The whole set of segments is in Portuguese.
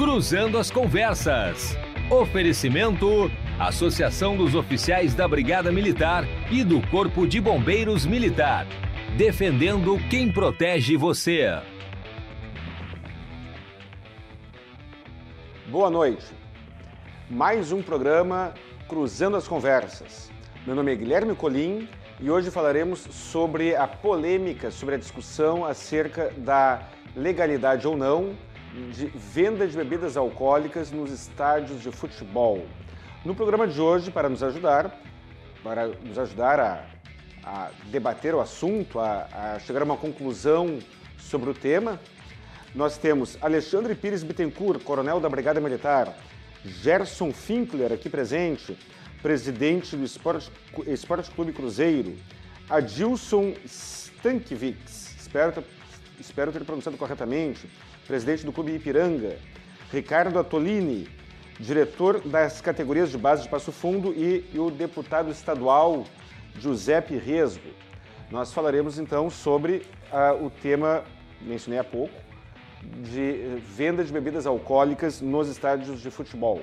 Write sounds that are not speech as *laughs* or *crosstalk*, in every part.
Cruzando as Conversas. Oferecimento: Associação dos Oficiais da Brigada Militar e do Corpo de Bombeiros Militar. Defendendo quem protege você. Boa noite. Mais um programa Cruzando as Conversas. Meu nome é Guilherme Colim e hoje falaremos sobre a polêmica, sobre a discussão acerca da legalidade ou não de venda de bebidas alcoólicas nos estádios de futebol. No programa de hoje, para nos ajudar, para nos ajudar a, a debater o assunto, a, a chegar a uma conclusão sobre o tema, nós temos Alexandre Pires Bittencourt, coronel da Brigada Militar, Gerson Finkler, aqui presente, presidente do Esporte, Esporte Clube Cruzeiro, Adilson Stankiewicz, espero, espero ter pronunciado corretamente, presidente do Clube Ipiranga, Ricardo Atolini, diretor das categorias de base de Passo Fundo e, e o deputado estadual Giuseppe Resgo. Nós falaremos então sobre uh, o tema, mencionei há pouco, de venda de bebidas alcoólicas nos estádios de futebol.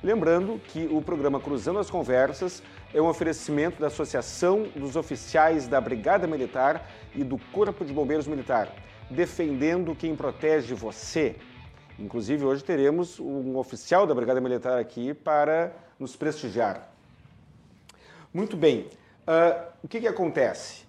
Lembrando que o programa Cruzando as Conversas é um oferecimento da Associação dos Oficiais da Brigada Militar e do Corpo de Bombeiros Militar defendendo quem protege você. Inclusive, hoje teremos um oficial da Brigada Militar aqui para nos prestigiar. Muito bem, uh, o que, que acontece?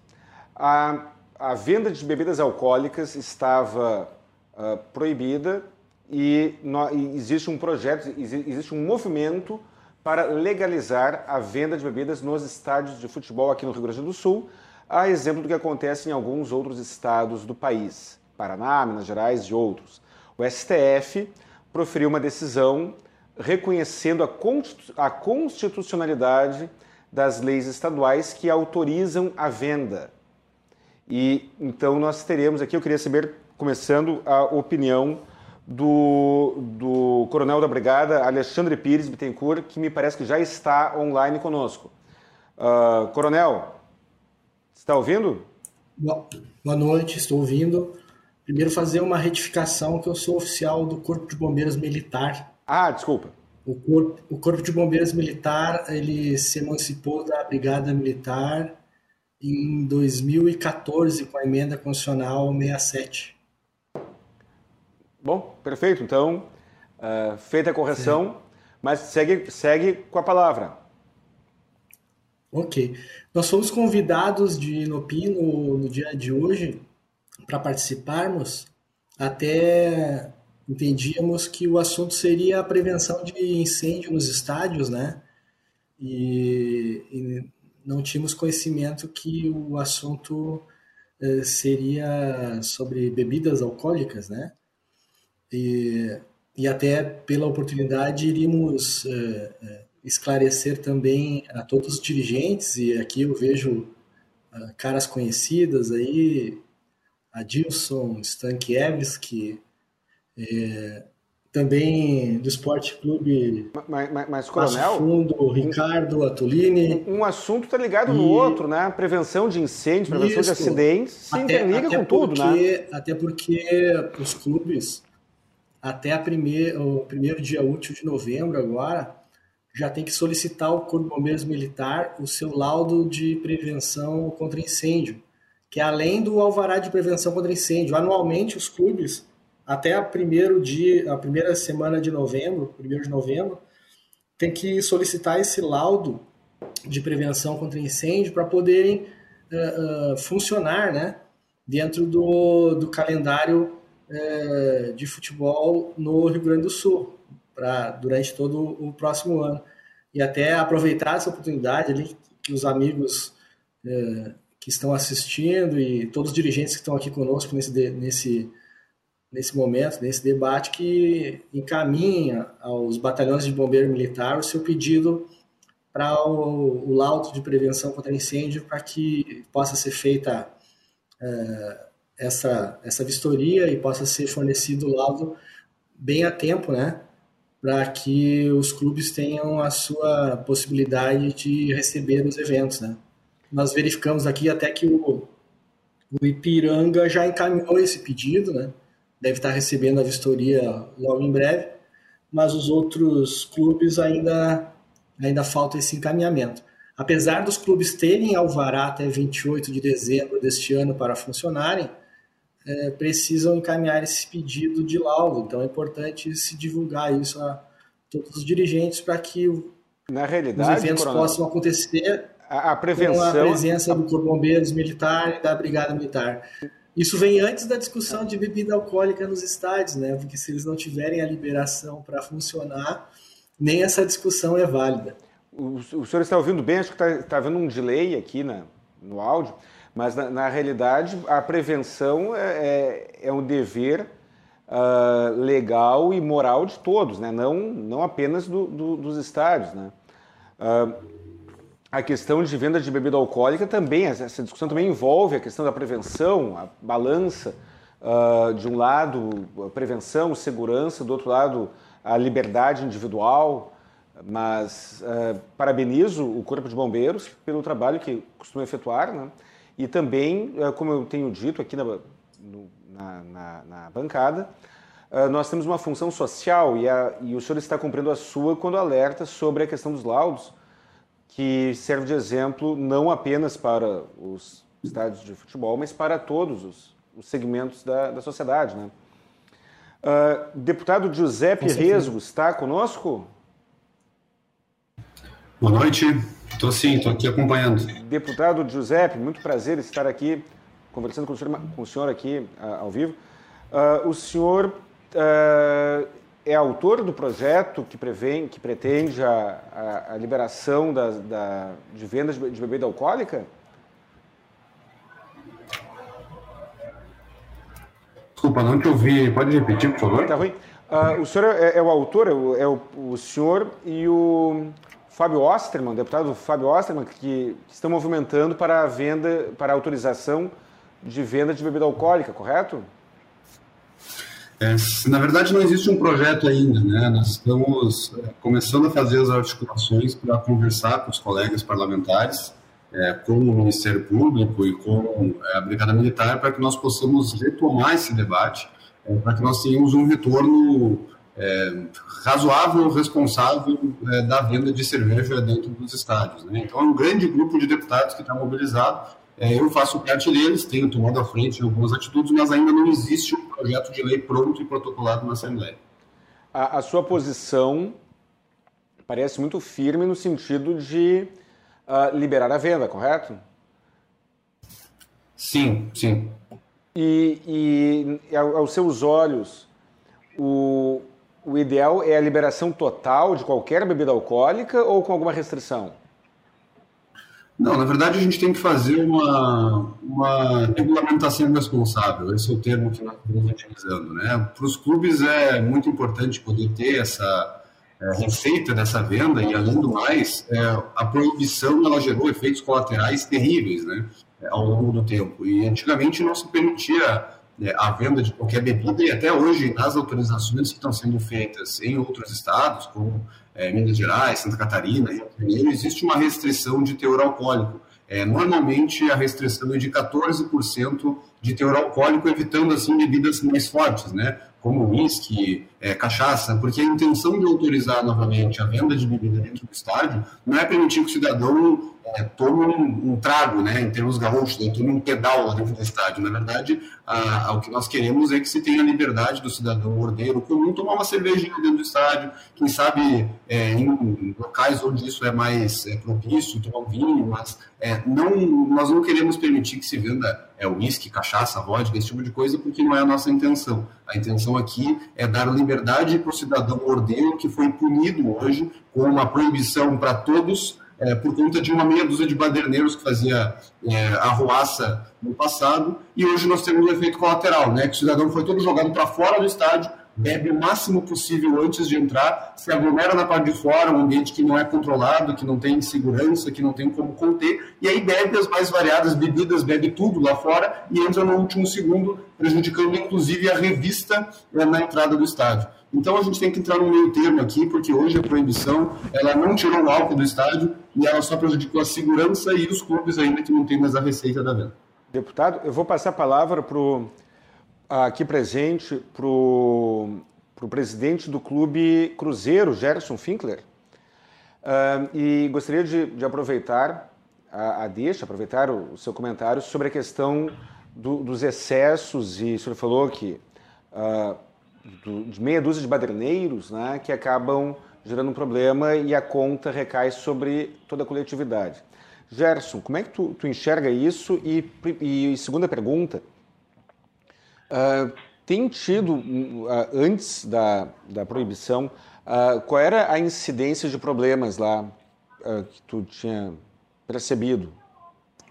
A, a, venda de bebidas alcoólicas estava uh, proibida e, no, e, existe um projeto, existe um movimento para legalizar a venda de bebidas nos estádios de futebol aqui no Rio Grande do Sul, a exemplo do que acontece em alguns outros estados do país, Paraná, Minas Gerais e outros. O STF proferiu uma decisão reconhecendo a constitucionalidade das leis estaduais que autorizam a venda. E então nós teremos aqui, eu queria saber, começando, a opinião do, do coronel da Brigada, Alexandre Pires Bittencourt, que me parece que já está online conosco. Uh, coronel, Está ouvindo? Boa noite, estou ouvindo. Primeiro fazer uma retificação que eu sou oficial do Corpo de Bombeiros Militar. Ah, desculpa. O Corpo, o Corpo de Bombeiros Militar, ele se emancipou da Brigada Militar em 2014 com a emenda constitucional 67. Bom, perfeito. Então, uh, feita a correção, Sim. mas segue, segue com a palavra. Ok. Nós fomos convidados de Inopi no, no dia de hoje para participarmos. Até entendíamos que o assunto seria a prevenção de incêndio nos estádios, né? E, e não tínhamos conhecimento que o assunto eh, seria sobre bebidas alcoólicas, né? E, e até pela oportunidade iríamos eh, eh, esclarecer também a todos os dirigentes, e aqui eu vejo uh, caras conhecidas aí, Adilson Stankiewicz, é, também do Esporte Clube mas, mas, mas Coronel, Fundo, Ricardo Atolini. Um, um assunto está ligado e, no outro, né? Prevenção de incêndios, prevenção isso, de acidentes, se até, interliga até com porque, tudo, né? Até porque os clubes, até primeir, o primeiro dia útil de novembro agora, já tem que solicitar ao Corpo de Bombeiros Militar o seu laudo de prevenção contra incêndio, que é além do alvará de prevenção contra incêndio. Anualmente, os clubes, até a, primeiro dia, a primeira semana de novembro, primeiro de novembro, tem que solicitar esse laudo de prevenção contra incêndio para poderem uh, uh, funcionar né, dentro do, do calendário uh, de futebol no Rio Grande do Sul para durante todo o próximo ano. E até aproveitar essa oportunidade ali que os amigos é, que estão assistindo e todos os dirigentes que estão aqui conosco nesse, nesse, nesse momento, nesse debate, que encaminha aos batalhões de bombeiro militar o seu pedido para o, o laudo de prevenção contra incêndio para que possa ser feita é, essa, essa vistoria e possa ser fornecido o laudo bem a tempo, né? Para que os clubes tenham a sua possibilidade de receber os eventos, né? Nós verificamos aqui até que o, o Ipiranga já encaminhou esse pedido, né? Deve estar recebendo a vistoria logo em breve, mas os outros clubes ainda, ainda falta esse encaminhamento. Apesar dos clubes terem alvará até 28 de dezembro deste ano para funcionarem, é, precisam encaminhar esse pedido de laudo. Então é importante se divulgar isso a todos os dirigentes para que Na realidade, os eventos coronel, possam acontecer a, a prevenção... com a presença do Corpo Bombeiros Militar e da Brigada Militar. Isso vem antes da discussão de bebida alcoólica nos estádios, né? Porque se eles não tiverem a liberação para funcionar, nem essa discussão é válida. O, o senhor está ouvindo bem? Acho que está tá havendo um delay aqui na, no áudio, mas na, na realidade a prevenção é, é, é um dever uh, legal e moral de todos, né? não, não apenas do, do, dos estádios. Né? Uh, a questão de venda de bebida alcoólica também, essa discussão também envolve a questão da prevenção, a balança, uh, de um lado, a prevenção, segurança, do outro lado, a liberdade individual. Mas uh, parabenizo o Corpo de Bombeiros pelo trabalho que costuma efetuar, né? E também, uh, como eu tenho dito aqui na, no, na, na, na bancada, nós temos uma função social e, a, e o senhor está cumprindo a sua quando alerta sobre a questão dos laudos que serve de exemplo não apenas para os estádios de futebol, mas para todos os, os segmentos da, da sociedade. Né? Uh, deputado Giuseppe Resgo está conosco? Boa noite, estou sim, estou aqui acompanhando. Deputado Giuseppe, muito prazer estar aqui conversando com o senhor, com o senhor aqui uh, ao vivo. Uh, o senhor é autor do projeto que, prevê, que pretende a, a, a liberação da, da, de vendas de bebida alcoólica? Desculpa, não te ouvi. Pode repetir, por favor? Tá ruim. Uh, o senhor é, é, o autor, é, o, é o, o, senhor e o Fábio Osterman, deputado Fábio Osterman, que, que estão movimentando para a venda, para a autorização de venda de bebida alcoólica, correto? É, na verdade, não existe um projeto ainda, né? Nós estamos é, começando a fazer as articulações para conversar com os colegas parlamentares, é, com o Ministério Público e com é, a Brigada Militar, para que nós possamos retomar esse debate, é, para que nós tenhamos um retorno é, razoável, responsável da venda de cerveja dentro dos estádios. Né? Então, é um grande grupo de deputados que está mobilizado é, eu faço parte deles, tenho tomado a frente em algumas atitudes, mas ainda não existe um projeto de lei pronto e protocolado na Assembleia. A, a sua posição parece muito firme no sentido de uh, liberar a venda, correto? Sim, sim. E, e aos seus olhos, o, o ideal é a liberação total de qualquer bebida alcoólica ou com alguma restrição? Não, na verdade a gente tem que fazer uma, uma regulamentação responsável, esse é o termo que nós estamos utilizando. Né? Para os clubes é muito importante poder ter essa é, receita dessa venda e, além do mais, é, a proibição ela gerou efeitos colaterais terríveis né, ao longo do tempo. E antigamente não se permitia é, a venda de qualquer bebida e até hoje nas autorizações que estão sendo feitas em outros estados, como é, Minas Gerais, Santa Catarina, Rio de Janeiro, existe uma restrição de teor alcoólico. É, normalmente a restrição é de 14% de teor alcoólico, evitando assim bebidas mais fortes, né? como uísque, é, cachaça, porque a intenção de autorizar novamente a venda de bebida dentro do estádio não é permitir que o cidadão é, um, um, trago, né, em termos gaúchos, né, tome um pedal lá dentro do estádio. Na verdade, a, a, o que nós queremos é que se tenha a liberdade do cidadão ordeiro comum tomar uma cervejinha dentro do estádio, quem sabe é, em locais onde isso é mais é, propício, tomar um vinho, mas é, não, nós não queremos permitir que se venda é, uísque, cachaça, vodka, esse tipo de coisa, porque não é a nossa intenção. A intenção aqui é dar liberdade para o cidadão ordeiro que foi punido hoje com uma proibição para todos é, por conta de uma meia dúzia de baderneiros que fazia é, arruaça no passado, e hoje nós temos o um efeito colateral, né, que o cidadão foi todo jogado para fora do estádio, bebe o máximo possível antes de entrar, se aglomera na parte de fora, um ambiente que não é controlado, que não tem segurança, que não tem como conter, e aí bebe as mais variadas bebidas, bebe tudo lá fora e entra no último segundo, prejudicando inclusive a revista é, na entrada do estádio. Então a gente tem que entrar no meio termo aqui, porque hoje a proibição ela não tirou o álcool do estádio e ela só prejudicou a segurança e os clubes ainda que não têm mais a receita da venda. Deputado, eu vou passar a palavra para o aqui presente para o presidente do clube Cruzeiro, Gerson Finkler. Uh, e gostaria de, de aproveitar a, a, deixa, aproveitar o, o, seu comentário sobre a questão do, dos excessos, e o senhor falou que uh, do, de meia dúzia de baderneiros né, que acabam gerando um problema e a conta recai sobre toda a coletividade. Gerson, como é que tu, tu enxerga isso? E, e segunda pergunta, uh, tem tido, uh, antes da, da proibição, uh, qual era a incidência de problemas lá que tu tinha percebido?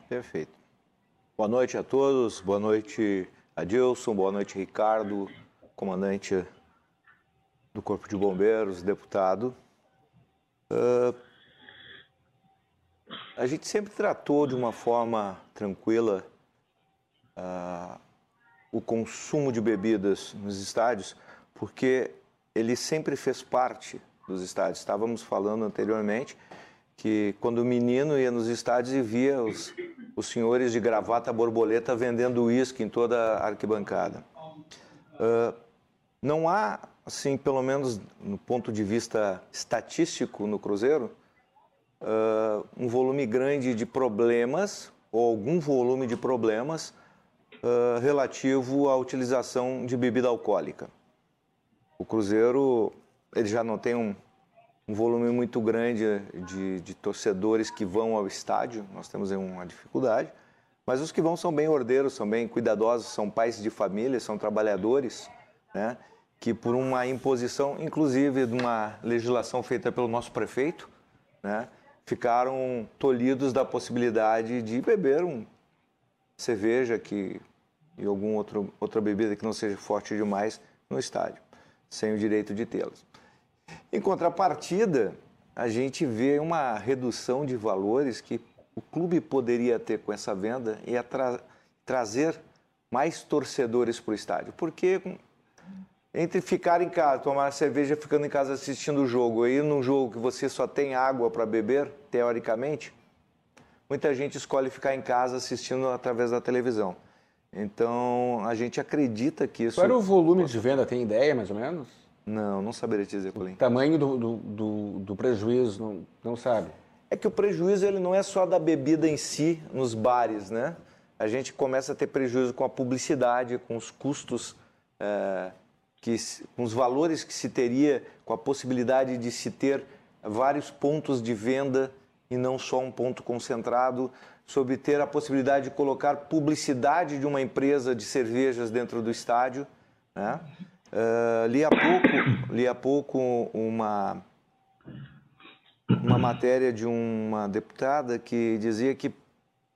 Perfeito. Boa noite a todos, boa noite Adilson, boa noite Ricardo, comandante do Corpo de Bombeiros, deputado. Uh, a gente sempre tratou de uma forma tranquila uh, o consumo de bebidas nos estádios, porque ele sempre fez parte dos estádios. Estávamos falando anteriormente que quando o menino ia nos estádios e via os, os senhores de gravata borboleta vendendo uísque em toda a arquibancada. Uh, não há, assim, pelo menos no ponto de vista estatístico no Cruzeiro, uh, um volume grande de problemas, ou algum volume de problemas, uh, relativo à utilização de bebida alcoólica. O Cruzeiro ele já não tem um, um volume muito grande de, de, torcedores que vão ao estádio, nós temos uma dificuldade, mas os que vão são bem ordeiros, são bem cuidadosos, são pais de família, são trabalhadores, né? Que por uma imposição, inclusive de uma legislação feita pelo nosso prefeito, né? ficaram tolhidos da possibilidade de beber um cerveja que, e alguma outra bebida que não seja forte demais no estádio, sem o direito de tê-las. Em contrapartida, a gente vê uma redução de valores que o clube poderia ter com essa venda e tra trazer mais torcedores para o estádio. Porque entre ficar em casa, tomar cerveja ficando em casa assistindo o jogo e ir num jogo que você só tem água para beber, teoricamente, muita gente escolhe ficar em casa assistindo através da televisão. Então, a gente acredita que isso... Qual era o volume de venda? Tem ideia, mais ou menos? Não, não saberia te dizer. O tamanho do, do, do, do prejuízo, não, não sabe? É que o prejuízo ele não é só da bebida em si, nos bares, né? A gente começa a ter prejuízo com a publicidade, com os custos... É que, com os valores que se teria, com a possibilidade de se ter vários pontos de venda e não só um ponto concentrado, sobre ter a possibilidade de colocar publicidade de uma empresa de cervejas dentro do estádio. Né? Uh, li, há pouco, li há pouco uma, uma matéria de uma deputada que dizia que,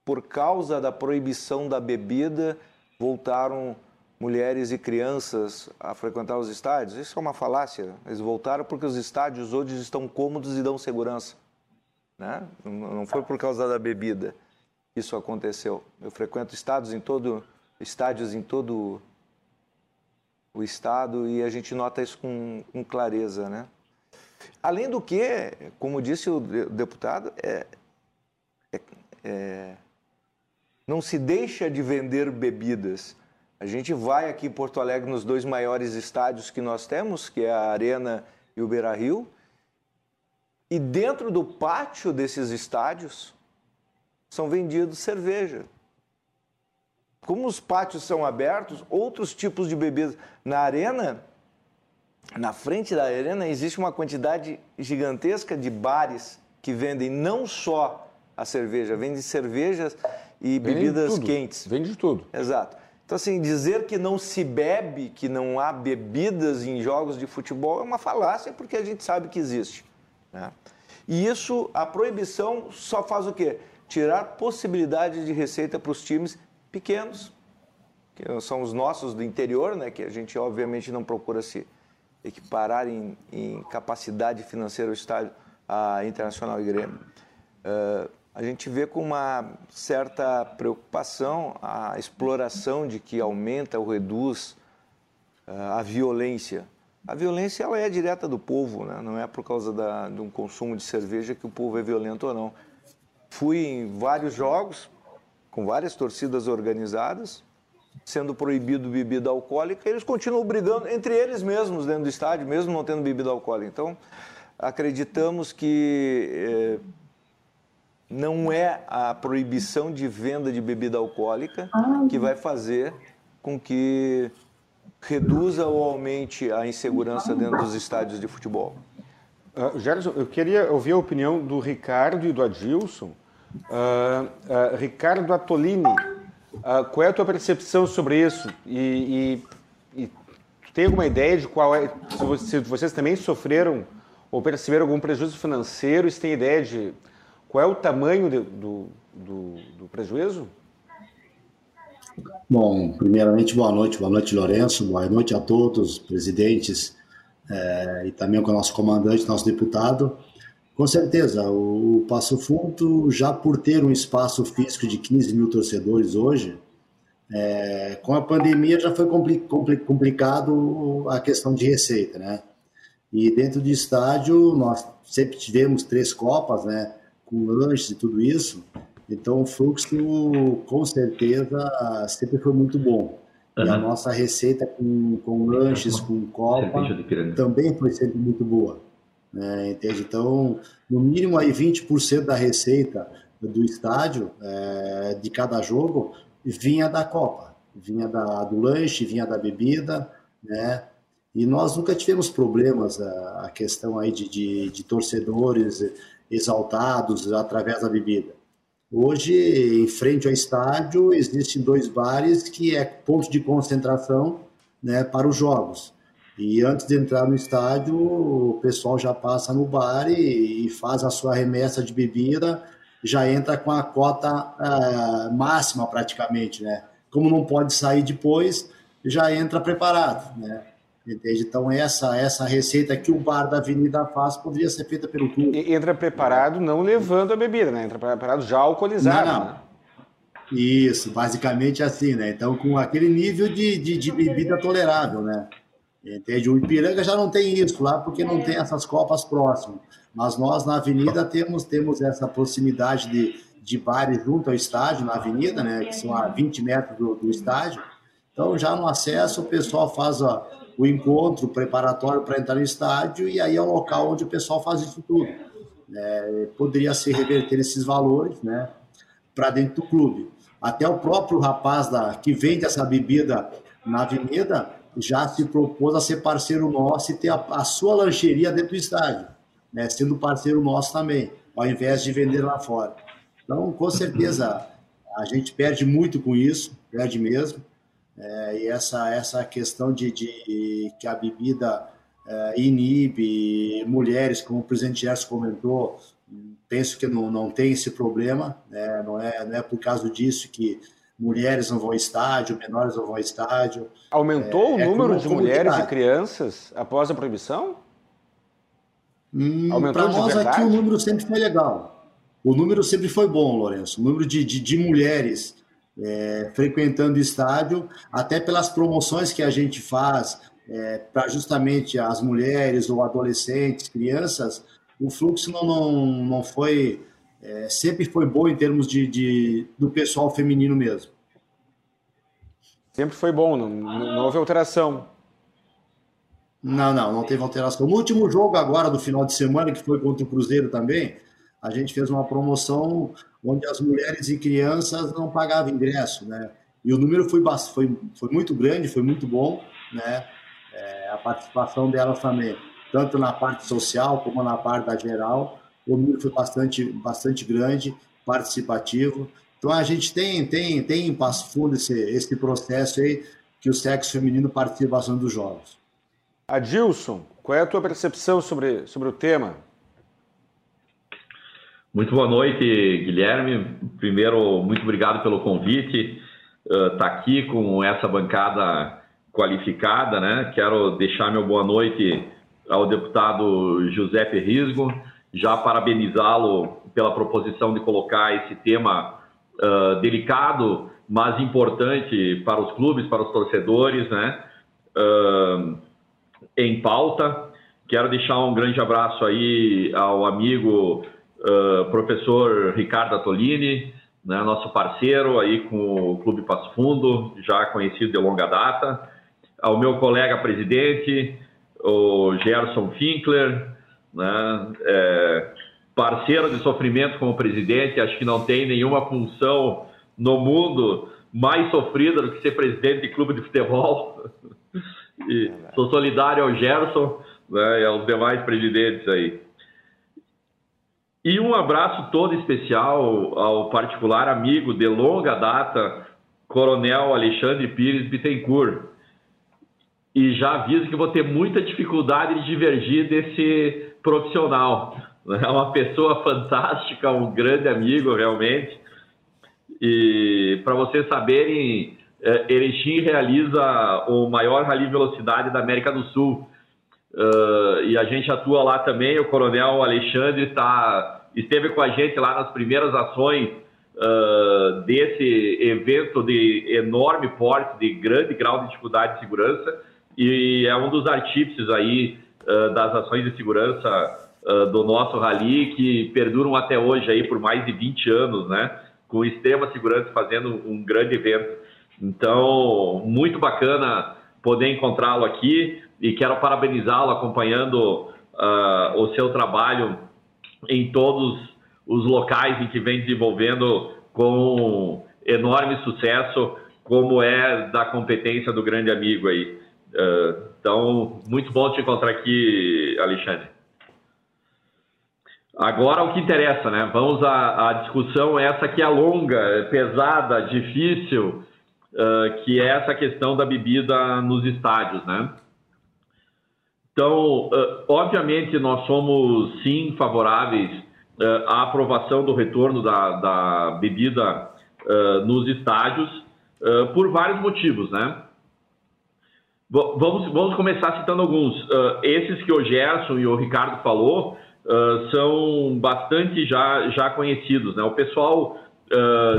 por causa da proibição da bebida, voltaram mulheres e crianças a frequentar os estádios. Isso é uma falácia. Eles voltaram porque os estádios hoje estão cômodos e dão segurança. Né? Não foi por causa da bebida que isso aconteceu. Eu frequento estádios em todo, estádios em todo o estado e a gente nota isso com, com clareza, né? Além do que, como disse o deputado, é, é, é, não se deixa de vender bebidas a gente vai aqui em Porto Alegre nos dois maiores estádios que nós temos, que é a Arena e o Beira Rio. E dentro do pátio desses estádios são vendidos cerveja. Como os pátios são abertos, outros tipos de bebidas. Na arena, na frente da arena, existe uma quantidade gigantesca de bares que vendem não só a cerveja, vendem cervejas e vende bebidas tudo. quentes. Vende tudo. Exato. Então, assim, dizer que não se bebe, que não há bebidas em jogos de futebol é uma falácia, porque a gente sabe que existe. Né? E isso, a proibição só faz o quê? Tirar possibilidade de receita para os times pequenos, que são os nossos do interior, né? que a gente obviamente não procura se equiparar em, em capacidade financeira ao estádio a Internacional e Grêmio. Uh, a gente vê com uma certa preocupação a exploração de que aumenta ou reduz uh, a violência. A violência ela é direta do povo, né? não é por causa da, de um consumo de cerveja que o povo é violento ou não. Fui em vários jogos, com várias torcidas organizadas, sendo proibido bebida alcoólica, eles continuam brigando entre eles mesmos dentro do estádio, mesmo não tendo bebida alcoólica. Então, acreditamos que eh, não é a proibição de venda de bebida alcoólica que vai fazer com que reduza ou aumente a insegurança dentro dos estádios de futebol. Uh, Gerson, eu queria ouvir a opinião do Ricardo e do Adilson. Uh, uh, Ricardo Atolini, qual é a tua percepção sobre isso? E, e, e tem alguma ideia de qual é, se vocês também sofreram ou perceberam algum prejuízo financeiro, se tem ideia de qual é o tamanho de, do, do, do, prejuízo? Bom, primeiramente, boa noite, boa noite, Lourenço, boa noite a todos, presidentes, é, e também com o nosso comandante, nosso deputado. Com certeza, o Passo Fundo, já por ter um espaço físico de 15 mil torcedores hoje, é, com a pandemia já foi compli compli complicado a questão de receita, né? E dentro do estádio, nós sempre tivemos três copas, né? Com lanches e tudo isso. Então o fluxo, com certeza, sempre foi muito bom. Uhum. E a nossa receita com, com lanches, com copa, também foi sempre muito boa. Né? Entende? Então, no mínimo aí 20% da receita do estádio, é, de cada jogo, vinha da copa. Vinha da, do lanche, vinha da bebida, né? E nós nunca tivemos problemas, a, a questão aí de, de, de torcedores exaltados através da bebida. Hoje, em frente ao estádio, existem dois bares que é ponto de concentração né, para os jogos. E antes de entrar no estádio, o pessoal já passa no bar e, e faz a sua remessa de bebida, já entra com a cota uh, máxima praticamente, né? Como não pode sair depois, já entra preparado, né? Entende? Então, essa, essa receita que o bar da Avenida faz poderia ser feita pelo clube. Entra preparado não levando a bebida, né? Entra preparado já alcoolizado. Não, não. Né? Isso, basicamente assim, né? Então, com aquele nível de, de, de, bebida tolerável, né? Entende? O Ipiranga já não tem isso lá porque não tem essas copas próximas. Mas nós, na Avenida, temos, temos essa proximidade de, de bares junto ao estádio, na Avenida, né? Que são a 20 metros do, do estádio. Então, já no acesso, o pessoal faz ó, o encontro preparatório para entrar no estádio e aí é o local onde o pessoal faz isso tudo. É, poderia se reverter esses valores né, para dentro do clube. Até o próprio rapaz da, que vende essa bebida na avenida já se propôs a ser parceiro nosso e ter a, a sua lancheria dentro do estádio, né, sendo parceiro nosso também, ao invés de vender lá fora. Então, com certeza, a gente perde muito com isso, perde mesmo. É, e essa, essa questão de, de que a bebida é, inibe mulheres, como o presidente Gerson comentou, penso que não, não tem esse problema, né? não, é, não é por causa disso que mulheres não vão ao estádio, menores não vão ao estádio. Aumentou é, o é número de mulheres e crianças após a proibição? Hum, Para nós aqui o número sempre foi legal. O número sempre foi bom, Lourenço. O número de, de, de mulheres é, frequentando o estádio, até pelas promoções que a gente faz é, para justamente as mulheres ou adolescentes, crianças, o fluxo não, não, não foi, é, sempre foi bom em termos de, de, do pessoal feminino mesmo. Sempre foi bom, não, não houve alteração. Não, não, não teve alteração. No último jogo agora do final de semana, que foi contra o Cruzeiro também, a gente fez uma promoção onde as mulheres e crianças não pagavam ingresso, né? E o número foi, foi, foi muito grande, foi muito bom, né? É, a participação delas também, tanto na parte social como na parte da geral, o número foi bastante, bastante grande, participativo. Então a gente tem, tem, tem em Passo Fundo esse, esse processo aí que o sexo feminino participa bastante dos jogos. Adilson, qual é a tua percepção sobre, sobre o tema? Muito boa noite, Guilherme. Primeiro, muito obrigado pelo convite. Estar uh, tá aqui com essa bancada qualificada, né? Quero deixar meu boa noite ao deputado José Risgo, já parabenizá-lo pela proposição de colocar esse tema uh, delicado, mas importante para os clubes, para os torcedores, né? Uh, em pauta. Quero deixar um grande abraço aí ao amigo uh, professor Ricardo Atolini, né, nosso parceiro aí com o Clube Passo Fundo, já conhecido de longa data, ao meu colega presidente, o Gerson Finkler, né, é, parceiro de sofrimento como presidente, acho que não tem nenhuma função no mundo mais sofrida do que ser presidente de clube de futebol. *laughs* e sou solidário ao Gerson né, e aos demais presidentes aí. E um abraço todo especial ao particular amigo de longa data, Coronel Alexandre Pires Bittencourt. E já aviso que vou ter muita dificuldade de divergir desse profissional. É uma pessoa fantástica, um grande amigo realmente. E para vocês saberem, é, Erechim realiza o maior rally velocidade da América do Sul. Uh, e a gente atua lá também. O Coronel Alexandre tá, esteve com a gente lá nas primeiras ações uh, desse evento de enorme porte, de grande grau de dificuldade de segurança. E é um dos artífices aí uh, das ações de segurança do nosso rally que perduram até hoje aí por mais de 20 anos, né? Com extrema segurança fazendo um grande evento. Então, muito bacana poder encontrá-lo aqui e quero parabenizá-lo acompanhando uh, o seu trabalho em todos os locais em que vem desenvolvendo com enorme sucesso, como é da competência do grande amigo aí. Uh, então, muito bom te encontrar aqui, Alexandre. Agora o que interessa, né? Vamos à, à discussão essa que é longa, pesada, difícil, uh, que é essa questão da bebida nos estádios, né? Então, uh, obviamente, nós somos sim favoráveis uh, à aprovação do retorno da, da bebida nos estádios por vários motivos, né? Vamos, vamos começar citando alguns. esses que o Gerson e o Ricardo falou são bastante já, já conhecidos, né? O pessoal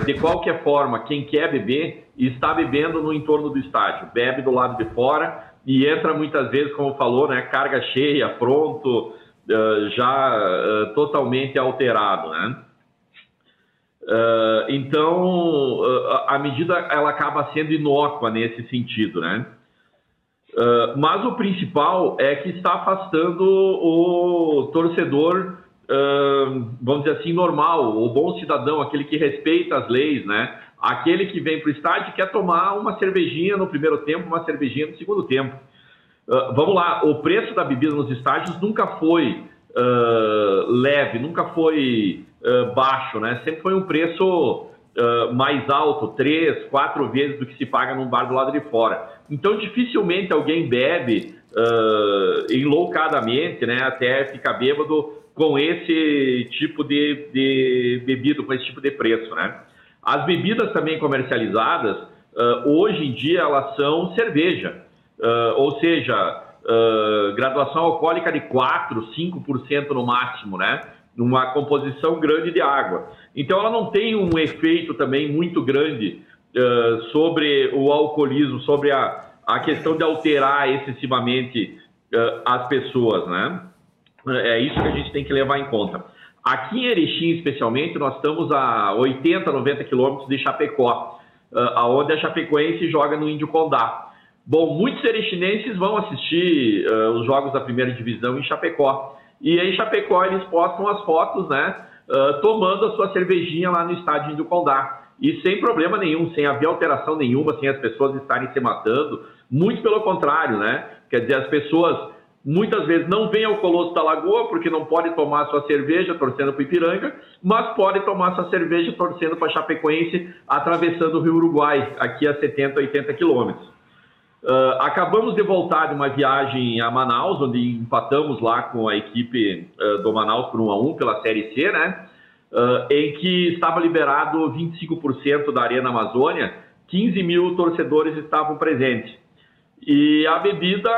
de qualquer forma, quem quer beber está bebendo no entorno do estádio, bebe do lado de fora e entra muitas vezes, como falou, né, carga cheia, pronto, uh, já uh, totalmente alterado, né? então, a medida ela acaba sendo inócua nesse sentido, né? mas o principal é que está afastando o torcedor vamos dizer assim, normal, o bom cidadão, aquele que respeita as leis, né? Aquele que vem para o estádio quer tomar uma cervejinha no primeiro tempo, uma cervejinha no segundo tempo. Uh, vamos lá, o preço da bebida nos estádios nunca foi uh, leve, nunca foi uh, baixo, né? Sempre foi um preço mais alto, três, quatro vezes do que se paga num bar do lado de fora. Então, dificilmente alguém bebe enloucadamente, né? Até ficar bêbado com esse tipo de, de com esse tipo de preço, né? As bebidas também comercializadas, uh, hoje em dia, elas são cerveja, uh, ou seja, uh, graduação alcoólica de 4, 5% no máximo, né? Numa composição grande de água. Então, ela não tem um efeito também muito grande sobre o alcoolismo, sobre a, a questão de alterar excessivamente as pessoas, né? É isso que a gente tem que levar em conta. Aqui em Erechim, especialmente, nós estamos a 80, 90 quilômetros de Chapecó, uh, aonde a Chapecoense joga no Índio Condá. Bom, muitos erechinenses vão assistir uh, os jogos da primeira divisão em Chapecó. E em Chapecó eles postam as fotos, né, uh, tomando a sua cervejinha lá no estádio Índio Condá. E sem problema nenhum, sem haver alteração nenhuma, sem as pessoas estarem se matando. Muito pelo contrário, né? Quer dizer, as pessoas Muitas vezes não vem ao Colosso da Lagoa porque não pode tomar sua cerveja torcendo para Ipiranga, mas pode tomar sua cerveja torcendo para Chapecoense, atravessando o Rio Uruguai, aqui a 70, 80 quilômetros. Uh, acabamos de voltar de uma viagem a Manaus, onde empatamos lá com a equipe uh, do Manaus por 1 a 1 pela Série C, né? Uh, em que estava liberado 25% da Arena Amazônia, 15 mil torcedores estavam presentes. E a bebida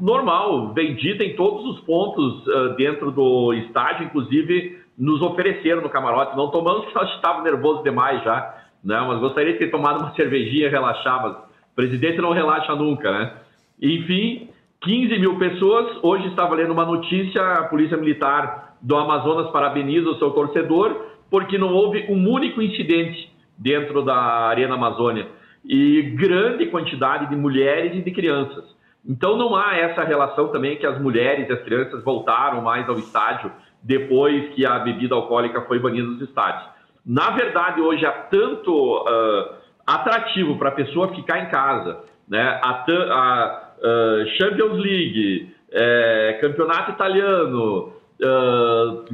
normal, vendida em todos os pontos uh, dentro do estádio, inclusive nos ofereceram no camarote. Não tomamos porque nós estávamos nervosos demais já, né? mas gostaria de ter tomado uma *laughs* cervejinha e relaxar, mas o presidente não relaxa nunca, né? Enfim, 15 mil pessoas. Hoje estava lendo uma notícia, a Polícia Militar do Amazonas parabeniza o seu torcedor, porque não houve um único incidente dentro da Arena Amazônia. E grande quantidade de mulheres e de crianças. Então não há essa relação também que as mulheres e as crianças voltaram mais ao estádio depois que a bebida alcoólica foi banida dos estádios. Na verdade, hoje há tanto uh, atrativo para a pessoa ficar em casa, né? A, a uh, Champions League, é, campeonato italiano, uh,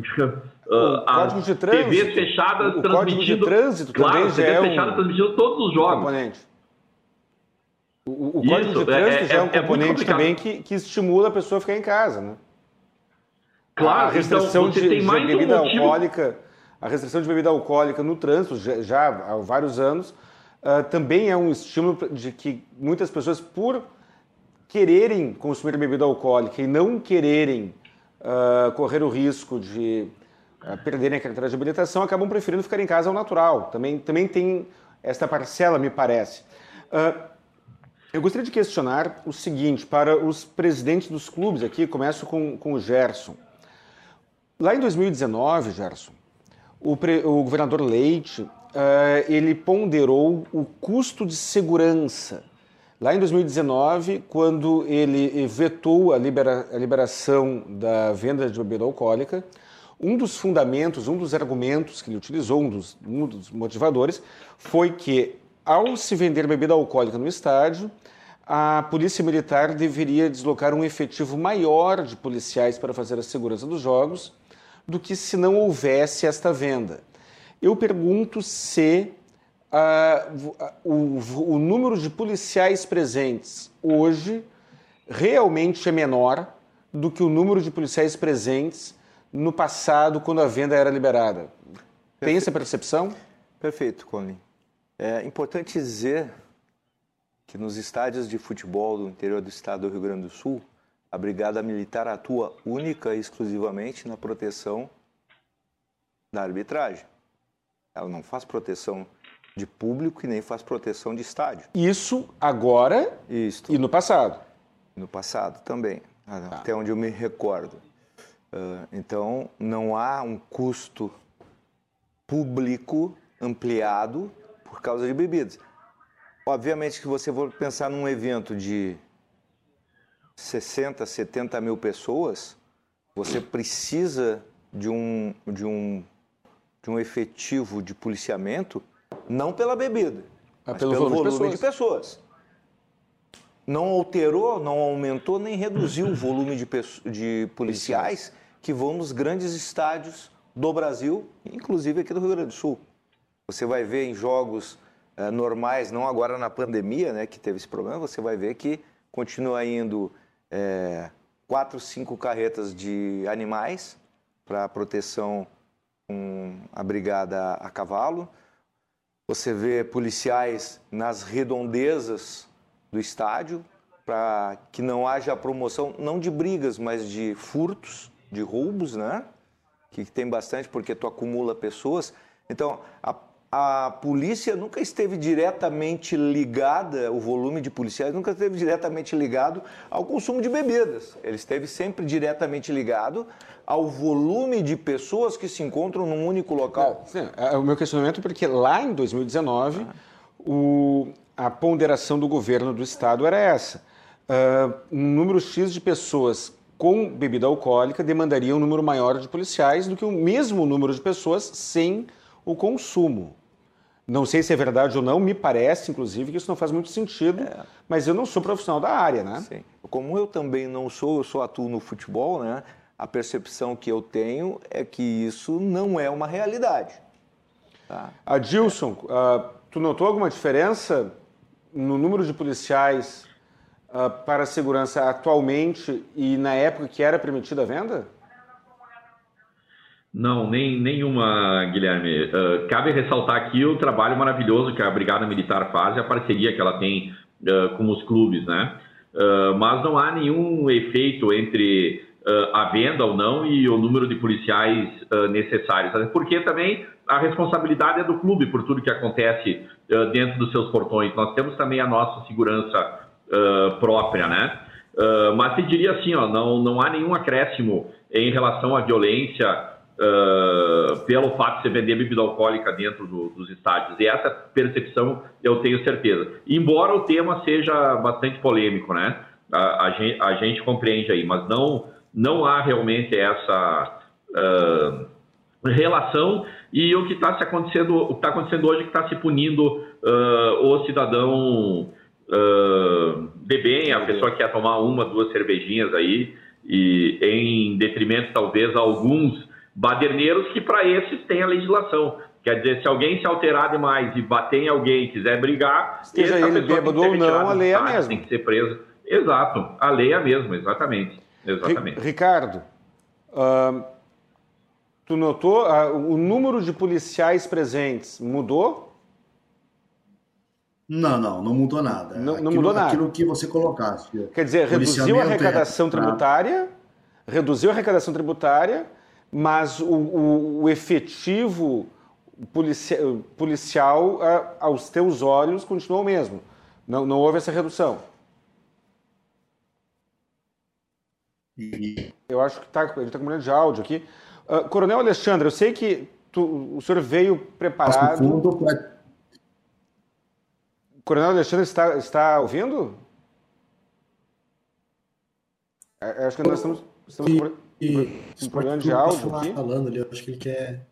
uh, código de trânsito, TVs fechadas o, transmitindo. de trânsito claro, também já é fechadas um, transmitindo todos os jogos. Componente. O, o código Isso, de trânsito é, já é, um é componente também que, que estimula a pessoa a ficar em casa, né? Claro, a restrição então de, de bebida um alcoólica, a restrição de bebida alcoólica no trânsito já, já há vários anos uh, também é um estímulo de que muitas pessoas por quererem consumir bebida alcoólica e não quererem uh, correr o risco de uh, perderem a carteira de habilitação, acabam preferindo ficar em casa ao natural. Também, também tem esta parcela, me parece. Uh, eu gostaria de questionar o seguinte para os presidentes dos clubes aqui, começo com, com o Gerson. Lá em 2019, Gerson, o, pre, o governador Leite, ele ponderou o custo de segurança Lá em 2019, quando ele vetou a, libera, a liberação da venda de bebida alcoólica, um dos fundamentos, um dos argumentos que ele utilizou, um dos, um dos motivadores, foi que ao se vender bebida alcoólica no estádio, a Polícia Militar deveria deslocar um efetivo maior de policiais para fazer a segurança dos jogos do que se não houvesse esta venda. Eu pergunto se o, o número de policiais presentes hoje realmente é menor do que o número de policiais presentes no passado, quando a venda era liberada. Perfeito. Tem essa percepção? Perfeito, Colin. É importante dizer que nos estádios de futebol do interior do estado do Rio Grande do Sul, a Brigada Militar atua única e exclusivamente na proteção da arbitragem. Ela não faz proteção de público e nem faz proteção de estádio. Isso agora Isso. e no passado? No passado também, tá. até onde eu me recordo. Uh, então, não há um custo público ampliado por causa de bebidas. Obviamente que você for pensar num evento de 60, 70 mil pessoas, você precisa de um, de um, de um efetivo de policiamento não pela bebida, mas, mas pelo, pelo, volume, volume de, pessoas. de, pessoas. Não alterou, não aumentou nem reduziu o volume de, de policiais que vão nos grandes estádios do Brasil, inclusive aqui do Rio Grande do Sul. Você vai ver em jogos uh, normais, não agora na pandemia, né, que teve esse problema, você vai ver que continua indo é, quatro, cinco carretas de animais para proteção com a brigada a cavalo. Você vê policiais nas redondezas do estádio para que não haja promoção, não de brigas, mas de furtos, de roubos, né? Que tem bastante porque tu acumula pessoas. Então, a a polícia nunca esteve diretamente ligada, o volume de policiais nunca esteve diretamente ligado ao consumo de bebidas. Ele esteve sempre diretamente ligado ao volume de pessoas que se encontram num único local. É, sim, é o meu questionamento é porque lá em 2019 ah. o, a ponderação do governo do estado era essa. Uh, um número X de pessoas com bebida alcoólica demandaria um número maior de policiais do que o mesmo número de pessoas sem o consumo. Não sei se é verdade ou não, me parece, inclusive, que isso não faz muito sentido, é. mas eu não sou profissional da área, né? Sim. Como eu também não sou, eu só atuo no futebol, né? A percepção que eu tenho é que isso não é uma realidade. Tá? Adilson, uh, tu notou alguma diferença no número de policiais uh, para a segurança atualmente e na época que era permitida a venda? Não, nem, nenhuma, Guilherme. Uh, cabe ressaltar aqui o trabalho maravilhoso que a Brigada Militar faz e a parceria que ela tem uh, com os clubes, né? Uh, mas não há nenhum efeito entre a venda ou não e o número de policiais necessários. Porque também a responsabilidade é do clube por tudo que acontece dentro dos seus portões. Nós temos também a nossa segurança própria, né? mas se diria assim, ó, não, não há nenhum acréscimo em relação à violência uh, pelo fato de se vender bebida alcoólica dentro do, dos estádios. E essa percepção eu tenho certeza. Embora o tema seja bastante polêmico, né? A, a, gente, a gente, compreende aí, mas não, não há realmente essa uh, relação e o que está acontecendo, o que está acontecendo hoje é que está se punindo uh, o cidadão uh, de bem, a pessoa que quer tomar uma, duas cervejinhas aí, e em detrimento talvez a alguns baderneiros que para esses tem a legislação. Quer dizer, se alguém se alterar demais e bater em alguém quiser brigar, seja ele bêbado ou não, a lei é a mesma. Tem que ser preso. Exato, a lei é a mesma, exatamente. exatamente. Ricardo, uh, tu notou uh, o número de policiais presentes mudou? Não, não, não mudou nada. Não, não aquilo, mudou nada. Aquilo que você colocasse. Quer dizer, reduziu a arrecadação tributária, reduziu a arrecadação tributária, mas o, o, o efetivo policial, policial aos teus olhos continuou o mesmo. Não, não houve essa redução. Eu acho que tá, a gente está com um de áudio aqui. Uh, Coronel Alexandre, eu sei que tu, o senhor veio preparado. Coronel Alexandre está, está ouvindo? É, acho que nós estamos, estamos e, um problema de áudio aqui. Falando ali, eu acho que ele quer.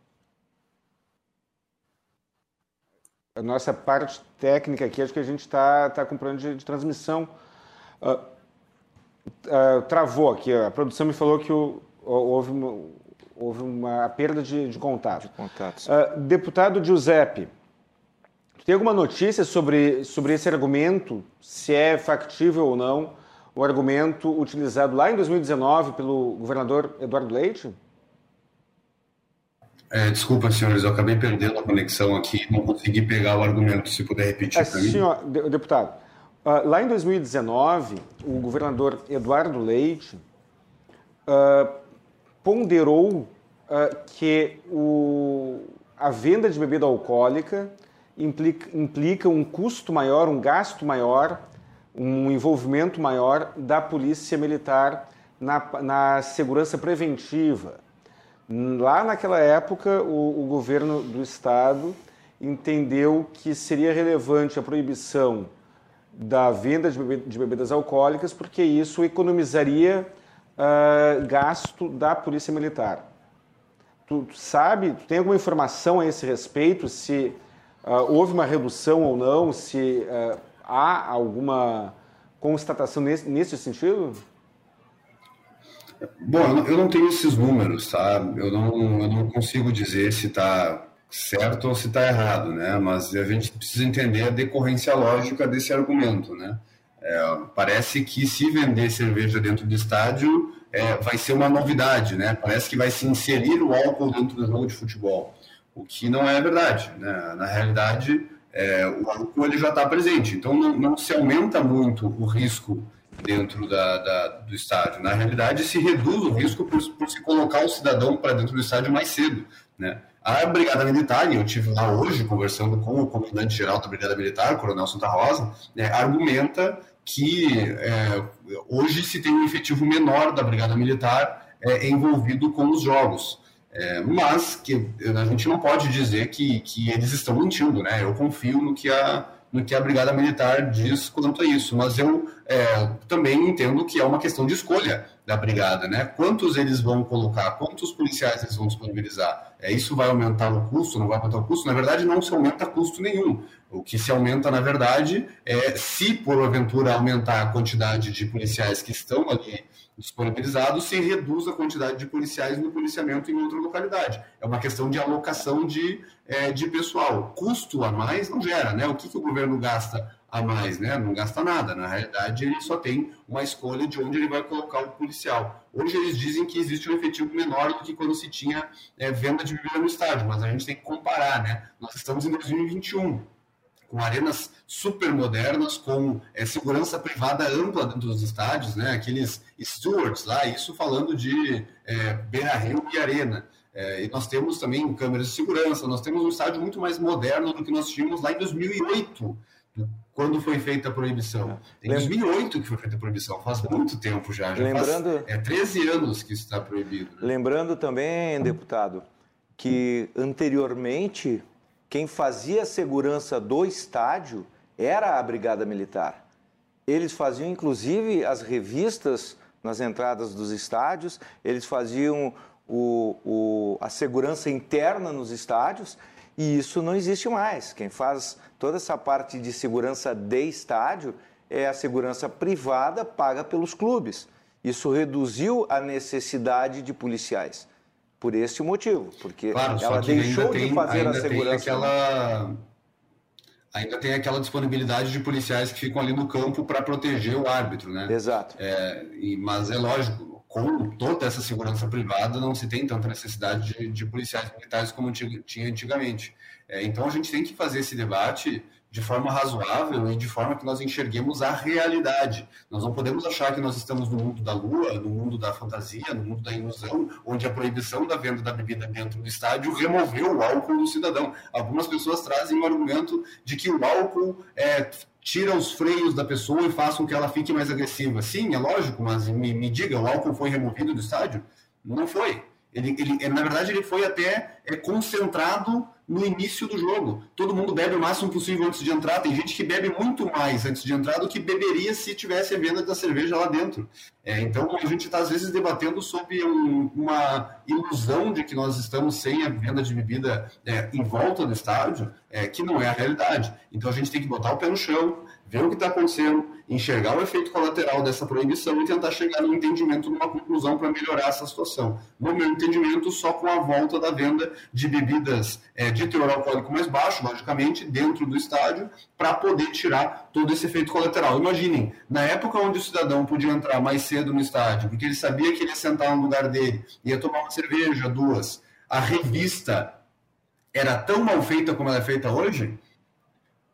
A nossa parte técnica aqui, acho que a gente está tá com problema de, de transmissão. Uh, uh, travou aqui, a produção me falou que o, houve, uma, houve uma perda de, de contato. De contatos. Uh, deputado Giuseppe, tem alguma notícia sobre, sobre esse argumento, se é factível ou não? O argumento utilizado lá em 2019 pelo governador Eduardo Leite? É, desculpa, senhores, eu acabei perdendo a conexão aqui, não consegui pegar o argumento, se puder repetir é, para mim. Senhor, deputado, uh, lá em 2019, o governador Eduardo Leite uh, ponderou uh, que o, a venda de bebida alcoólica implica, implica um custo maior, um gasto maior um envolvimento maior da polícia militar na, na segurança preventiva. Lá naquela época, o, o governo do estado entendeu que seria relevante a proibição da venda de bebidas alcoólicas, porque isso economizaria uh, gasto da polícia militar. Tu, tu, sabe, tu tem alguma informação a esse respeito, se uh, houve uma redução ou não, se uh, há alguma constatação nesse, nesse sentido? Bom, eu não tenho esses números, tá? Eu não, eu não consigo dizer se está certo ou se está errado, né? Mas a gente precisa entender a decorrência lógica desse argumento, né? É, parece que se vender cerveja dentro do estádio é, vai ser uma novidade, né? Parece que vai se inserir o álcool dentro do jogo de futebol, o que não é verdade, né? Na realidade, é, o álcool ele já está presente. Então não, não, se aumenta muito o risco dentro da, da, do estádio. Na realidade, se reduz o risco por, por se colocar o cidadão para dentro do estádio mais cedo. Né? A Brigada Militar, e eu tive lá hoje conversando com o comandante-geral da Brigada Militar, Coronel Santa Rosa, né, argumenta que é, hoje se tem um efetivo menor da Brigada Militar é, envolvido com os jogos. É, mas que a gente não pode dizer que, que eles estão mentindo, né? Eu confio no que a, no que a Brigada Militar diz quanto a isso, mas eu é, também entendo que é uma questão de escolha da Brigada, né? Quantos eles vão colocar, quantos policiais eles vão disponibilizar? É, isso vai aumentar o custo, não vai aumentar o custo? Na verdade, não se aumenta custo nenhum. O que se aumenta, na verdade, é se porventura aumentar a quantidade de policiais que estão ali disponibilizado se reduz a quantidade de policiais no policiamento em outra localidade. É uma questão de alocação de, é, de pessoal. Custo a mais não gera, né? O que, que o governo gasta a mais, né? Não gasta nada. Na realidade, ele só tem uma escolha de onde ele vai colocar o policial. Hoje eles dizem que existe um efetivo menor do que quando se tinha é, venda de bebida no estádio, mas a gente tem que comparar, né? Nós estamos em 2021 com arenas super modernas, com é, segurança privada ampla dentro dos estádios, né? aqueles stewards lá, isso falando de é, Beira Rio e Arena. É, e nós temos também câmeras de segurança, nós temos um estádio muito mais moderno do que nós tínhamos lá em 2008. quando foi feita a proibição. Em 2008 que foi feita a proibição, faz muito tempo já. já Lembrando, faz, é 13 anos que isso está proibido. Né? Lembrando também, deputado, que anteriormente quem fazia a segurança do estádio era a Brigada Militar. Eles faziam inclusive as revistas nas entradas dos estádios, eles faziam o, o, a segurança interna nos estádios e isso não existe mais. Quem faz toda essa parte de segurança de estádio é a segurança privada paga pelos clubes. Isso reduziu a necessidade de policiais. Por este motivo, porque claro, ela deixou tem, de fazer a segurança. Tem aquela, ainda tem aquela disponibilidade de policiais que ficam ali no campo para proteger o árbitro, né? Exato. É, e, mas é lógico, com toda essa segurança privada, não se tem tanta necessidade de, de policiais militares como tinha antigamente. É, então a gente tem que fazer esse debate de forma razoável e de forma que nós enxerguemos a realidade. Nós não podemos achar que nós estamos no mundo da lua, no mundo da fantasia, no mundo da ilusão, onde a proibição da venda da bebida dentro do estádio removeu o álcool do cidadão. Algumas pessoas trazem o argumento de que o álcool é, tira os freios da pessoa e faz com que ela fique mais agressiva. Sim, é lógico, mas me, me diga, o álcool foi removido do estádio? Não foi. Ele, ele, na verdade, ele foi até é, concentrado no início do jogo. Todo mundo bebe o máximo possível antes de entrar. Tem gente que bebe muito mais antes de entrar do que beberia se tivesse a venda da cerveja lá dentro. É, então a gente está às vezes debatendo sobre um, uma ilusão de que nós estamos sem a venda de bebida é, em volta do estádio, é, que não é a realidade. Então a gente tem que botar o pé no chão, ver o que está acontecendo, enxergar o efeito colateral dessa proibição e tentar chegar no entendimento, numa conclusão para melhorar essa situação. No meu entendimento, só com a volta da venda de bebidas é, de teor alcoólico mais baixo, logicamente, dentro do estádio, para poder tirar todo esse efeito colateral. Imaginem, na época onde o cidadão podia entrar mais cedo no estádio, porque ele sabia que ele ia sentar no lugar dele, ia tomar uma cerveja, duas, a revista era tão mal feita como ela é feita hoje,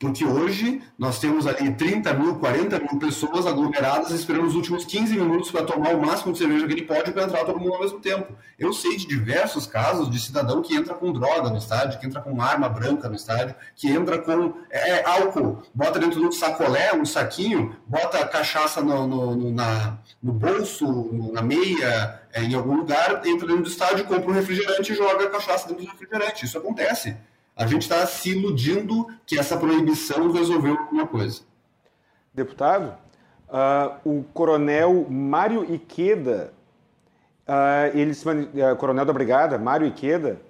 porque hoje nós temos ali 30 mil, 40 mil pessoas aglomeradas esperando os últimos 15 minutos para tomar o máximo de cerveja que ele pode para entrar todo mundo ao mesmo tempo. Eu sei de diversos casos de cidadão que entra com droga no estádio, que entra com arma branca no estádio, que entra com é, é álcool, bota dentro de um sacolé, um saquinho, bota cachaça no, no, no, na, no bolso, no, na meia, é, em algum lugar, entra dentro do estádio, compra um refrigerante e joga a cachaça dentro do refrigerante. Isso acontece a gente está se iludindo que essa proibição resolveu alguma coisa. Deputado, uh, o coronel Mário Iqueda, uh, ele se, uh, coronel da Brigada, Mário Iqueda,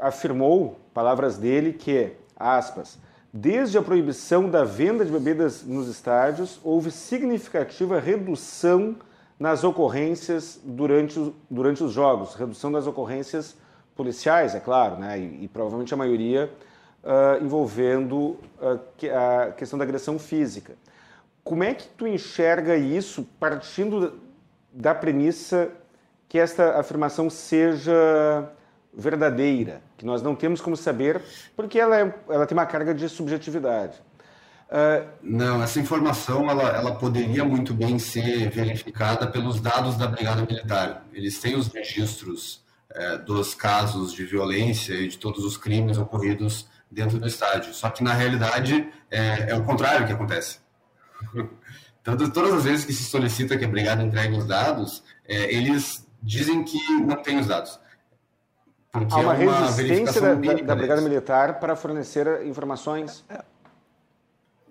afirmou, palavras dele, que, aspas, desde a proibição da venda de bebidas nos estádios, houve significativa redução nas ocorrências durante, durante os jogos, redução das ocorrências policiais, é claro, né? e, e provavelmente a maioria uh, envolvendo uh, a questão da agressão física. Como é que tu enxerga isso partindo da premissa que esta afirmação seja verdadeira, que nós não temos como saber, porque ela, é, ela tem uma carga de subjetividade. Uh, não, essa informação ela, ela poderia muito bem ser verificada pelos dados da Brigada Militar. Eles têm os registros é, dos casos de violência e de todos os crimes ocorridos dentro do estádio. Só que, na realidade, é, é o contrário que acontece. *laughs* Tanto, todas as vezes que se solicita que a brigada entregue os dados, é, eles dizem que não tem os dados. Porque Há uma, é uma resistência da, da, da Brigada Militar para fornecer informações?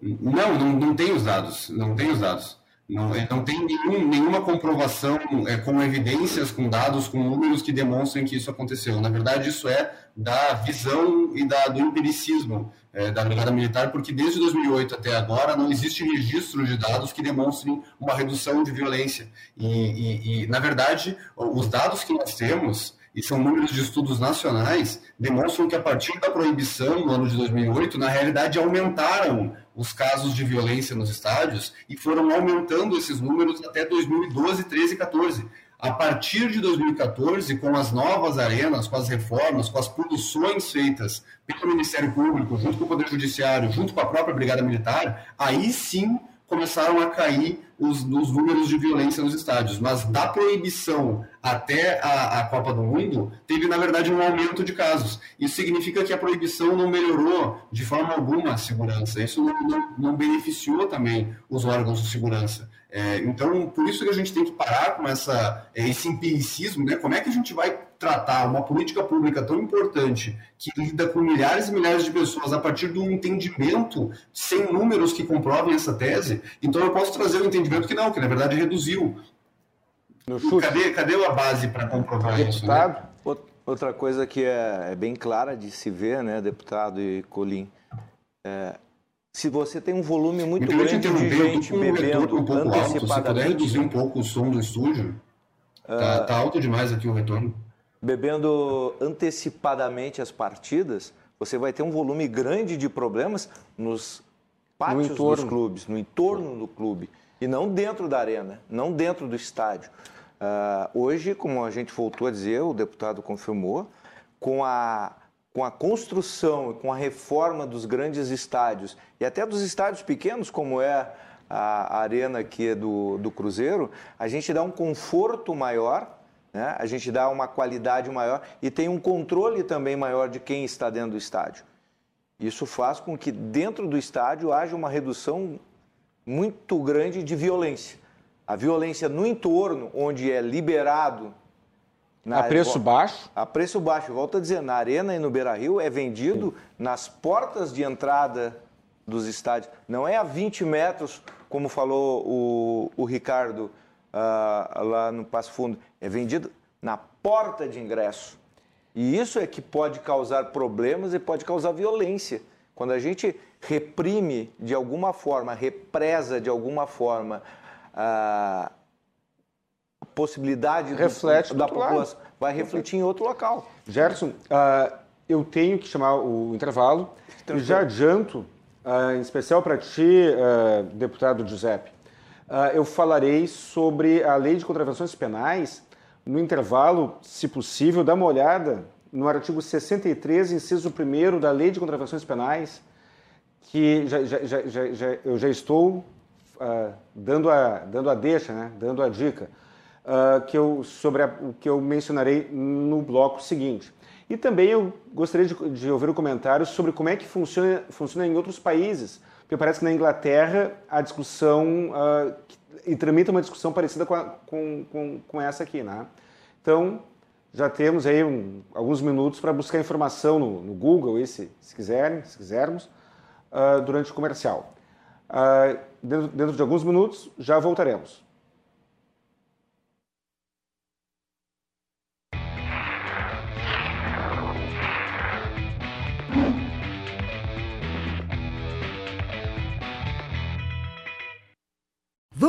Não, não, não tem os dados. Não tem os dados. Não, não tem nenhum, nenhuma comprovação é, com evidências, com dados, com números que demonstrem que isso aconteceu. Na verdade, isso é da visão e da, do empiricismo é, da Brigada Militar, porque desde 2008 até agora não existe registro de dados que demonstrem uma redução de violência. E, e, e na verdade, os dados que nós temos e são números de estudos nacionais, demonstram que a partir da proibição no ano de 2008, na realidade aumentaram os casos de violência nos estádios e foram aumentando esses números até 2012, 13 e 14. A partir de 2014, com as novas arenas, com as reformas, com as punições feitas pelo Ministério Público, junto com o Poder Judiciário, junto com a própria Brigada Militar, aí sim começaram a cair os, os números de violência nos estádios. Mas da proibição até a, a, Copa do Mundo, teve, na verdade, um aumento de casos. Isso significa que a proibição não melhorou de forma alguma a segurança. Isso não, não, não beneficiou também os órgãos de segurança. É, então, por isso que a gente tem que parar com essa, é, esse empiricismo, né? Como é que a gente vai tratar uma política pública tão importante que lida com milhares e milhares de pessoas a partir de um entendimento sem números que comprovem essa tese? Então, eu posso trazer o um entendimento que não, que na verdade reduziu. Cadê, cadê a base para comprovar isso? Né? Outra coisa que é, é, bem clara de se ver, né, deputado e Colim, é, se você tem um volume muito grande de gente bebendo um pouco antecipadamente... Alto. Se puder reduzir um pouco o som do estúdio, tá, uh, tá alto demais aqui o retorno. Bebendo antecipadamente as partidas, você vai ter um volume grande de problemas nos pátios no dos clubes, no entorno do clube, e não dentro da arena, não dentro do estádio. Uh, hoje, como a gente voltou a dizer, o deputado confirmou, com a com a construção e com a reforma dos grandes estádios e até dos estádios pequenos, como é a arena aqui do, do Cruzeiro, a gente dá um conforto maior, né? a gente dá uma qualidade maior e tem um controle também maior de quem está dentro do estádio. Isso faz com que dentro do estádio haja uma redução muito grande de violência. A violência no entorno, onde é liberado na, a preço baixo? A preço baixo. Volto a dizer, na Arena e no Beira-Rio é vendido Sim. nas portas de entrada dos estádios. Não é a 20 metros, como falou o, o Ricardo uh, lá no Passo Fundo. É vendido na porta de ingresso. E isso é que pode causar problemas e pode causar violência. Quando a gente reprime de alguma forma, represa de alguma forma uh, possibilidade Reflete do, da população lado. vai refletir em outro local. Gerson, uh, eu tenho que chamar o intervalo e já adianto, uh, em especial para ti, uh, deputado Giuseppe, eu falarei sobre a lei de contravenções penais. No intervalo, se possível, dá uma olhada no artigo 63, inciso 1 da lei de contravenções penais, que já, já, já, já eu já estou dando, a, dando a deixa, né? dando a dica uh, que eu, sobre o que eu mencionarei no bloco seguinte. E também eu gostaria de, de, ouvir um comentário sobre como é que funciona, funciona em outros países, porque parece que na Inglaterra a discussão, uh, e tramita uma discussão parecida com, a, com, com, com, essa aqui, né? Então, já temos aí um, alguns minutos para buscar informação no, no Google, se quiserem, se quisermos, uh, durante o comercial. Uh, dentro, dentro de alguns minutos, já voltaremos.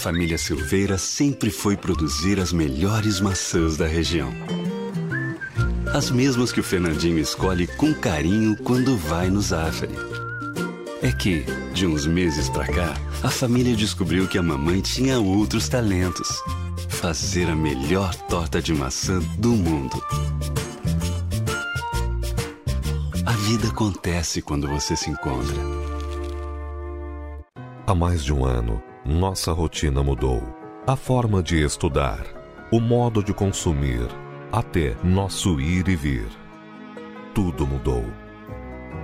Família Silveira sempre foi produzir as melhores maçãs da região. As mesmas que o Fernandinho escolhe com carinho quando vai no Zafari. É que, de uns meses pra cá, a família descobriu que a mamãe tinha outros talentos. Fazer a melhor torta de maçã do mundo. A vida acontece quando você se encontra. Há mais de um ano, nossa rotina mudou. A forma de estudar, o modo de consumir, até nosso ir e vir. Tudo mudou.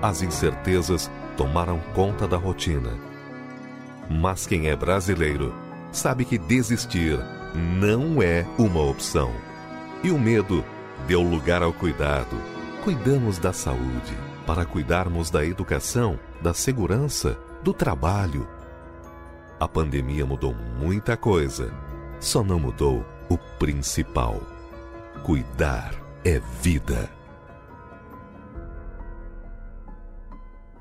As incertezas tomaram conta da rotina. Mas quem é brasileiro sabe que desistir não é uma opção. E o medo deu lugar ao cuidado. Cuidamos da saúde para cuidarmos da educação, da segurança, do trabalho a pandemia mudou muita coisa, só não mudou o principal: cuidar é vida.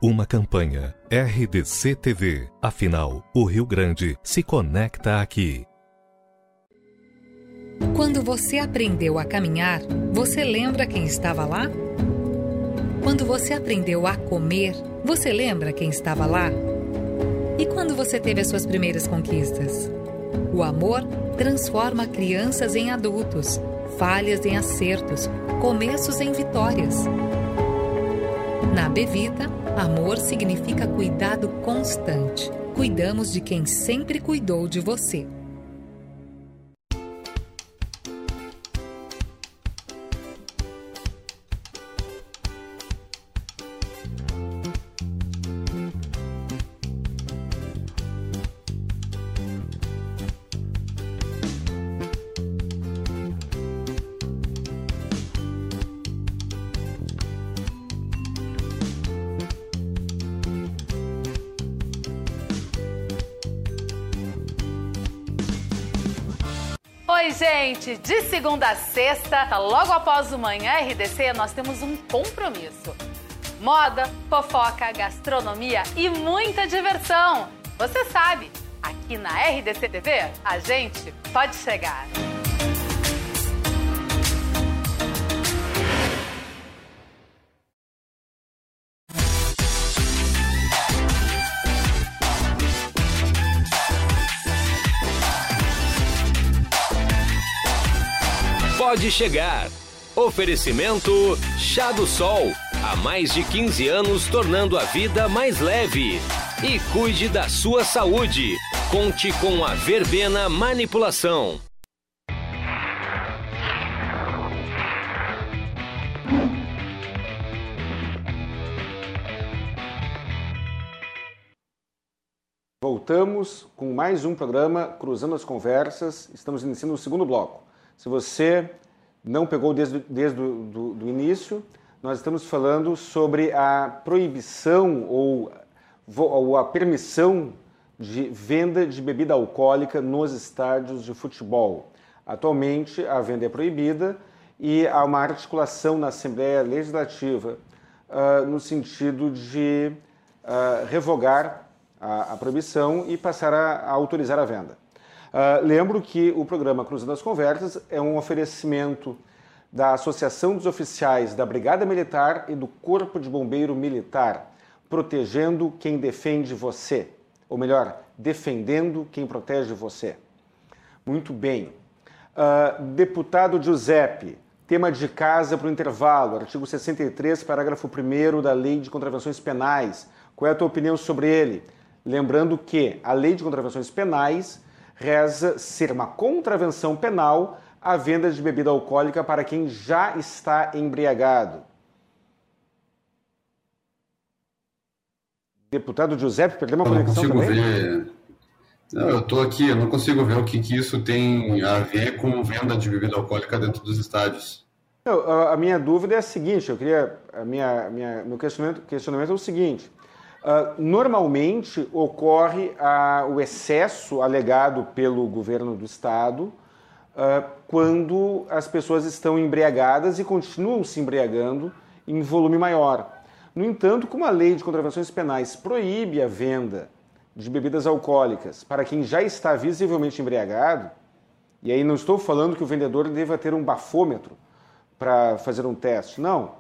Uma campanha RDC TV. Afinal, o Rio Grande se conecta aqui. Quando você aprendeu a caminhar, você lembra quem estava lá? Quando você aprendeu a comer, você lembra quem estava lá? E quando você teve as suas primeiras conquistas? O amor transforma crianças em adultos, falhas em acertos, começos em vitórias. Na Bevita, amor significa cuidado constante. Cuidamos de quem sempre cuidou de você. Segunda a sexta, logo após o Manhã RDC, nós temos um compromisso. Moda, fofoca, gastronomia e muita diversão. Você sabe, aqui na RDC TV, a gente pode chegar. Pode chegar. Oferecimento Chá do Sol. Há mais de 15 anos tornando a vida mais leve. E cuide da sua saúde. Conte com a Verbena Manipulação. Voltamos com mais um programa Cruzando as Conversas. Estamos iniciando o segundo bloco. Se você não pegou desde, desde o do, do início, nós estamos falando sobre a proibição ou, ou a permissão de venda de bebida alcoólica nos estádios de futebol. Atualmente, a venda é proibida e há uma articulação na Assembleia Legislativa uh, no sentido de uh, revogar a, a, proibição e passar a, a autorizar a venda. Uh, lembro que o programa Cruzando das Conversas é um oferecimento da Associação dos Oficiais da Brigada Militar e do Corpo de Bombeiro Militar, protegendo quem defende você. Ou melhor, defendendo quem protege você. Muito bem. Uh, deputado Giuseppe, tema de casa para o intervalo, artigo 63, parágrafo 1 da Lei de Contravenções Penais. Qual é a tua opinião sobre ele? Lembrando que a Lei de Contravenções Penais reza ser uma contravenção penal a venda de bebida alcoólica para quem já está embriagado. Deputado Giuseppe, perdeu uma conexão não consigo também? Ver... Não, eu estou aqui, eu não consigo ver o que, que isso tem a ver com venda de bebida alcoólica dentro dos estádios. Não, a minha dúvida é a seguinte, eu queria, a minha, minha meu questionamento, questionamento é o seguinte, uh, normalmente ocorre uh, o excesso alegado pelo governo do estado uh, quando as pessoas estão embriagadas e continuam se embriagando em volume maior. No entanto, como a lei de contravenções penais proíbe a venda de bebidas alcoólicas para quem já está visivelmente embriagado, e aí não estou falando que o vendedor deva ter um bafômetro para fazer um teste, não.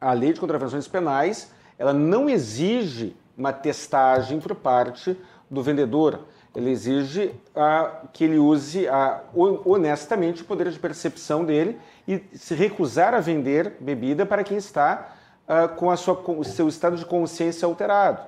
A lei de contravenções penais, ela não exige uma testagem por parte do vendedor. Ela exige ah, que ele use ah, honestamente o poder de percepção dele e se recusar a vender bebida para quem está uh, com, a sua, o seu estado de consciência alterado.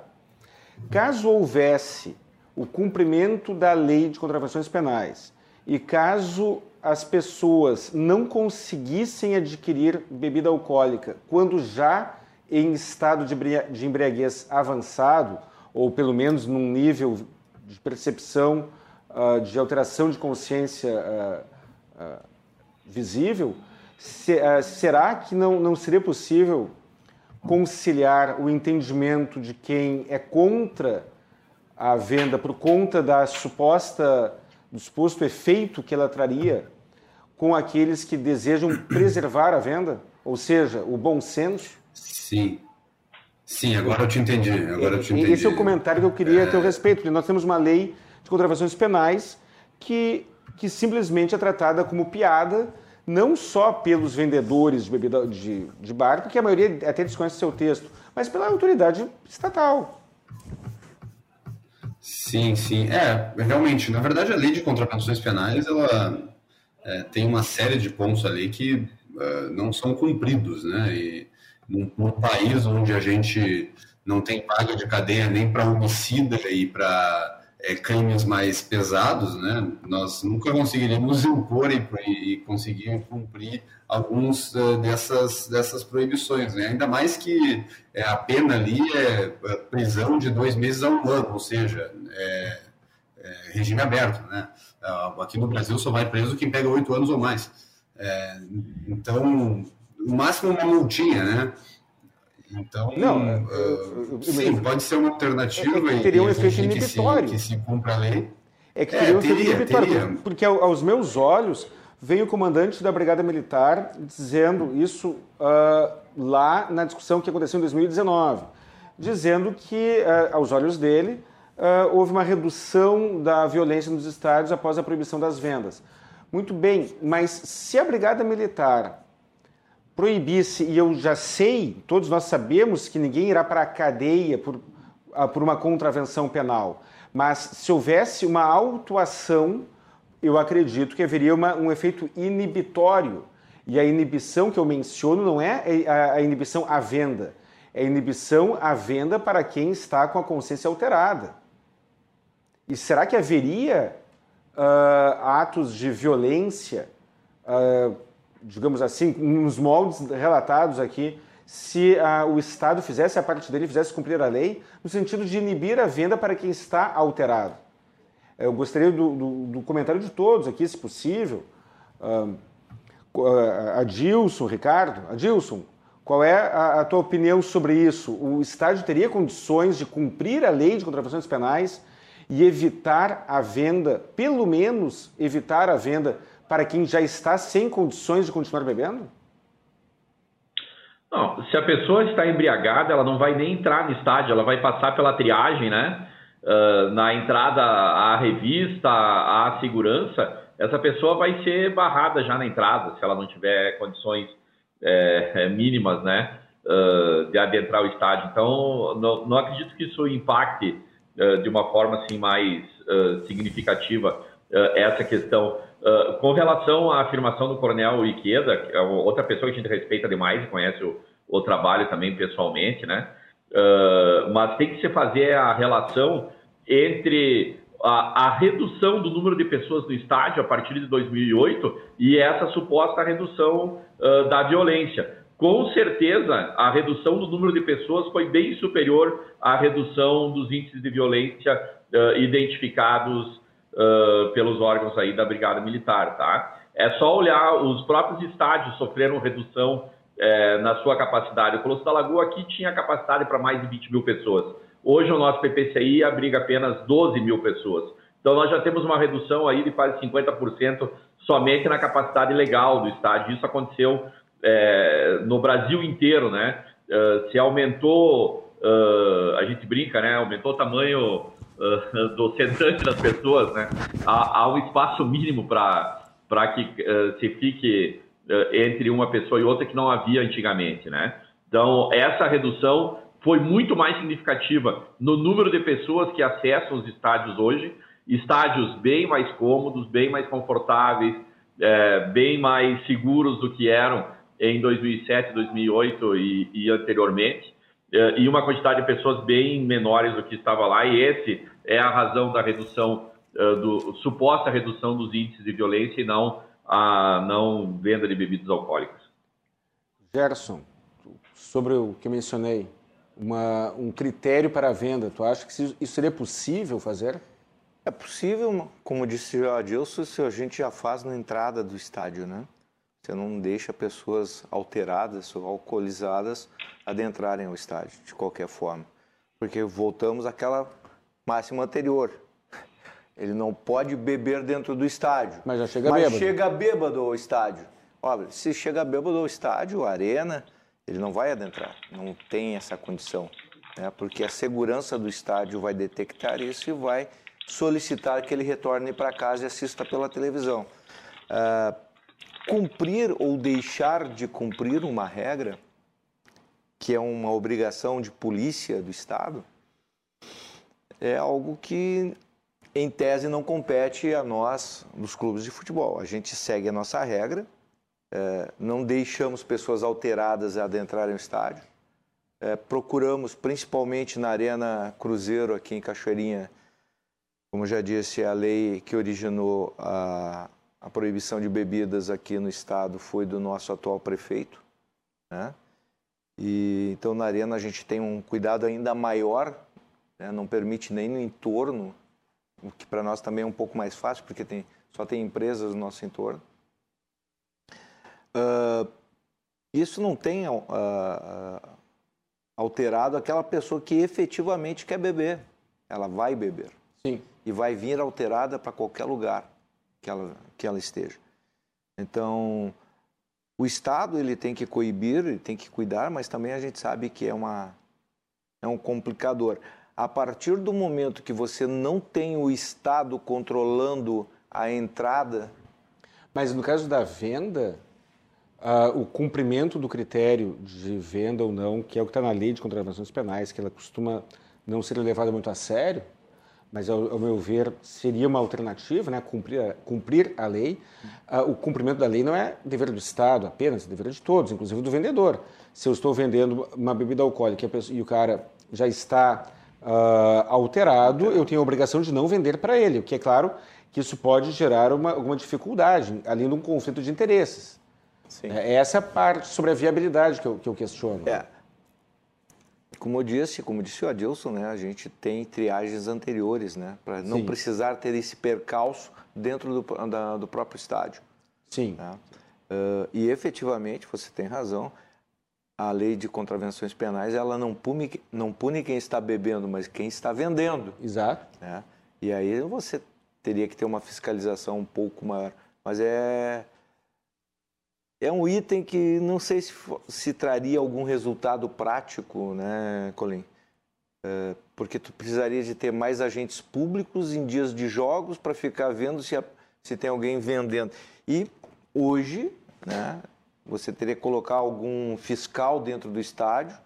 Caso houvesse o cumprimento da lei de contravenções penais e caso as pessoas não conseguissem adquirir bebida alcoólica quando já em estado de embriaguez avançado, ou pelo menos num nível de percepção uh, de alteração de consciência uh, uh, visível, se, será que não, não seria possível conciliar o entendimento de quem é contra a venda por conta da suposta do suposto efeito que ela traria com aqueles que desejam preservar a venda, ou seja, o bom senso? Sim. Sim, agora eu te entendi. Agora eu te entendi. Esse é o comentário que eu queria é... ter o respeito, porque nós temos uma lei de contravenções penais que, que simplesmente é tratada como piada não só pelos vendedores de bebida de, de bar, porque a maioria até desconhece seu texto, mas pela autoridade estatal. Sim, sim. É, realmente, na verdade, a lei de contravenções penais, ela é, tem uma série de pontos ali que uh, não são cumpridos, né? E num, num país onde a gente não tem paga de cadeia nem para homicida e para é, crimes mais pesados, né, nós nunca conseguiríamos impor e, e conseguir cumprir alguns uh, dessas, dessas proibições. Né? Ainda mais que é, a pena ali é, é prisão de dois meses a um ano, ou seja, é, é regime aberto. Né? Uh, aqui no Brasil só vai preso quem pega oito anos ou mais. É, então, o máximo uma multinha, né? Então, não, uh, sim, pode ser uma alternativa. É, é teria um efeito inibitório. Que se, que se cumpra a lei. É que teria é, um efeito inibitório. Teria. Porque aos meus olhos, vem o comandante da Brigada Militar dizendo isso uh, lá na discussão que aconteceu em 2019, dizendo que, uh, aos olhos dele, uh, houve uma redução da violência nos estádios após a proibição das vendas. Muito bem, mas se a Brigada Militar proibisse, e eu já sei, todos nós sabemos que ninguém irá para a cadeia por, ah, por uma contravenção penal, mas se houvesse uma autuação, eu acredito que haveria uma, um efeito inibitório. E a inibição que eu menciono não é a inibição à venda, é a inibição à venda para quem está com a consciência alterada. E será que haveria uh, atos de violência uh, digamos assim, nos moldes relatados aqui, se a, o Estado fizesse a parte dele, fizesse cumprir a lei, no sentido de inibir a venda para quem está alterado. Eu gostaria do, do, do comentário de todos aqui, se possível. Uh, Adilson, Ricardo, Adilson, qual é a, a, tua opinião sobre isso? O Estado teria condições de cumprir a lei de contravenções penais e evitar a venda, pelo menos evitar a venda para quem já está sem condições de continuar bebendo? Não, se a pessoa está embriagada, ela não vai nem entrar no estádio, ela vai passar pela triagem, né? Uh, na entrada à revista, à segurança, essa pessoa vai ser barrada já na entrada, se ela não tiver condições é, mínimas, né? Uh, de adentrar o estádio. Então, não, não acredito que isso impacte uh, de uma forma assim mais significativa essa questão. Com relação à afirmação do Coronel Iqueda, que é outra pessoa que a gente respeita demais e conhece o, o trabalho também pessoalmente, né? mas tem que se fazer a relação entre a, a, redução do número de pessoas no estádio a partir de 2008 e essa suposta redução uh, da violência. Com certeza, a redução do número de pessoas foi bem superior à redução dos índices de violência uh, identificados uh, pelos órgãos aí da Brigada Militar, tá? É só olhar, os próprios estádios sofreram redução na sua capacidade. O Colosso da Lagoa aqui tinha capacidade para mais de 20 mil pessoas. Hoje o nosso PPCI abriga apenas 12 mil pessoas. Então nós já temos uma redução aí de quase 50% somente na capacidade legal do estádio. Isso aconteceu no Brasil inteiro, né? Uh, se aumentou, uh, a gente brinca, né? Aumentou o tamanho uh, do sentante das pessoas, né? Há, há um espaço mínimo para que se fique entre uma pessoa e outra que não havia antigamente, né? Então essa redução foi muito mais significativa no número de pessoas que acessam os estádios hoje, estádios bem mais cômodos, bem mais confortáveis, é, bem mais seguros do que eram em 2007, 2008 e, e anteriormente, e uma quantidade de pessoas bem menores do que estava lá, e esse é a razão da redução, é, do, suposta redução dos índices de violência e não a não venda de bebidas alcoólicas. Gerson, sobre o que mencionei, uma, um critério para a venda. Tu acha que isso seria possível fazer? É possível, como disse o Adilson, se a gente já faz na entrada do estádio, né? Você não deixa pessoas alteradas ou alcoolizadas adentrarem ao estádio, de qualquer forma. Porque voltamos àquela máxima anterior. Ele não pode beber dentro do estádio. Mas já chega mas bêbado. chega bêbado ao estádio. Olha, se chega bêbado ao estádio, arena, ele não vai adentrar, não tem essa condição, né? porque a segurança do estádio vai detectar isso e vai solicitar que ele retorne para casa e assista pela televisão. Uh, cumprir ou deixar de cumprir uma regra, que é uma obrigação de polícia do Estado, é algo que, em tese, não compete a nós, nos clubes de futebol. A gente segue a nossa regra, é, não deixamos pessoas alteradas adentrarem o estádio. É, procuramos, principalmente na Arena Cruzeiro, aqui em Cachoeirinha, como já disse, a lei que originou a, a proibição de bebidas aqui no estado foi do nosso atual prefeito. Né? E, então, na Arena, a gente tem um cuidado ainda maior, né? não permite nem no entorno, o que para nós também é um pouco mais fácil, porque tem, só tem empresas no nosso entorno. Uh, isso não tem uh, uh, alterado aquela pessoa que efetivamente quer beber. Ela vai beber. Sim. E vai vir alterada para qualquer lugar que ela, que ela esteja. Então, o Estado ele tem que coibir, ele tem que cuidar, mas também a gente sabe que é, uma, é um complicador. A partir do momento que você não tem o Estado controlando a entrada. Mas no caso da venda, uh, o cumprimento do critério de venda ou não, que é o que está na lei de contravenções penais, que ela costuma não ser levada muito a sério, mas ao, ao meu ver seria uma alternativa, né? cumprir, a, cumprir a lei. Uh, o cumprimento da lei não é dever do Estado apenas, é dever de todos, inclusive do vendedor. Se eu estou vendendo uma bebida alcoólica e o cara já está uh, alterado, eu tenho a obrigação de não vender para ele, o que é claro que isso pode gerar uma, alguma dificuldade, além de um conflito de interesses. Sim. É essa parte sobre a viabilidade que eu, que eu questiono. É. Como eu disse, como disse o Adilson, né, a gente tem triagens anteriores, né, para não precisar ter esse percalço dentro do, da, do próprio estádio. Sim. Né? Uh, e efetivamente, você tem razão, a lei de contravenções penais ela não pune, não pune quem está bebendo, mas quem está vendendo. Exato. Né? E aí você teria que ter uma fiscalização um pouco maior. Mas é é um item que não sei se, se traria algum resultado prático, né, Colin? É, porque tu precisaria de ter mais agentes públicos em dias de jogos para ficar vendo se, a, se tem alguém vendendo. E hoje, né, você teria que colocar algum fiscal dentro do estádio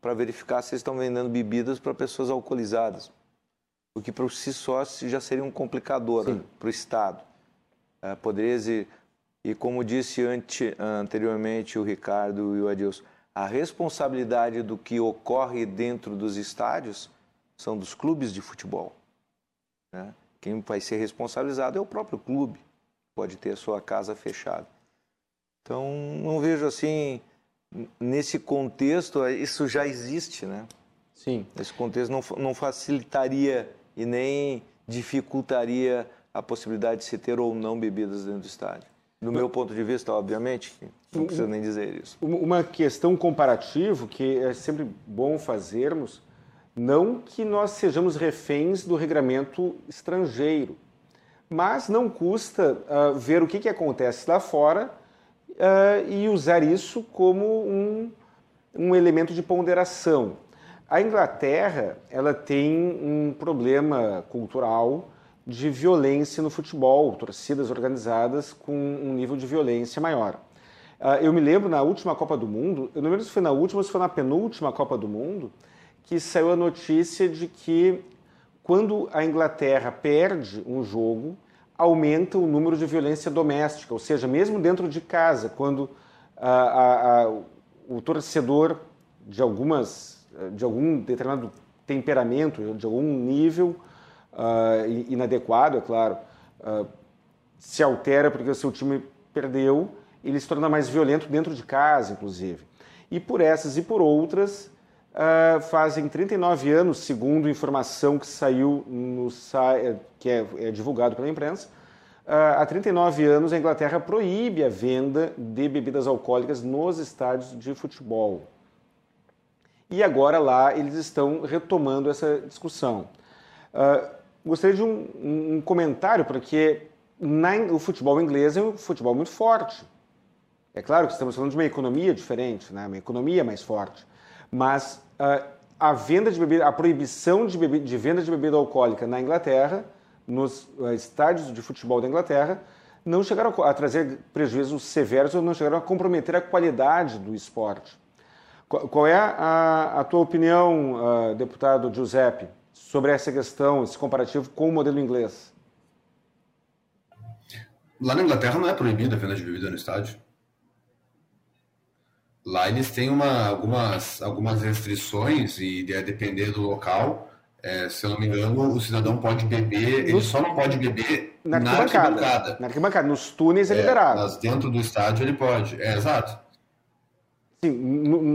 para verificar se estão vendendo bebidas para pessoas alcoolizadas. o que por si só já seria um complicador para o Estado. Uh, poderia e como disse ante, anteriormente o Ricardo e o Adilson, a responsabilidade do que ocorre dentro dos estádios são dos clubes de futebol. Né? Quem vai ser responsabilizado é o próprio clube, pode ter a sua casa fechada. Então, não vejo assim, nesse contexto, isso já existe, né? Sim. Esse contexto não, não facilitaria e nem dificultaria a possibilidade de se ter ou não bebidas dentro do estádio. Do meu ponto de vista, obviamente, não precisa nem dizer isso. Uma questão comparativa que é sempre bom fazermos, não que nós sejamos reféns do regramento estrangeiro, mas não custa uh, ver o que, que acontece lá fora uh, e usar isso como um, um elemento de ponderação. A Inglaterra ela tem um problema cultural de violência no futebol, torcidas organizadas com um nível de violência maior. Uh, eu me lembro na última Copa do Mundo, eu não lembro se foi na última ou se foi na penúltima Copa do Mundo, que saiu a notícia de que quando a Inglaterra perde um jogo, aumenta o número de violência doméstica, ou seja, mesmo dentro de casa, quando o torcedor de algumas de algum determinado temperamento, de algum nível, uh, inadequado, é claro, uh, se altera porque o seu time perdeu, ele se torna mais violento dentro de casa, inclusive. E por essas e por outras, uh, fazem 39 anos, segundo informação que saiu no que é, é divulgado pela imprensa, uh, há 39 anos a Inglaterra proíbe a venda de bebidas alcoólicas nos estádios de futebol. E agora lá eles estão retomando essa discussão. Uh, gostaria de um, um comentário, porque na, o futebol inglês é um futebol muito forte. É claro que estamos falando de uma economia diferente, né? uma economia mais forte. Mas uh, a venda de bebida, a proibição de, bebida, de venda de bebida alcoólica na Inglaterra, nos uh, estádios de futebol da Inglaterra, não chegaram a, trazer prejuízos severos ou não chegaram a comprometer a qualidade do esporte. Qual é a, a, tua opinião, uh, deputado Giuseppe? Sobre essa questão, esse comparativo com o modelo inglês? Lá na Inglaterra não é proibida a venda de bebida no estádio. Lá eles têm uma, algumas, algumas restrições e a depender do local, é, se eu não me engano, o cidadão pode beber, ele só não pode beber na arquibancada. Na arquibancada, na arquibancada. nos túneis é, é liberado. Mas dentro do estádio ele pode, é exato. Sim,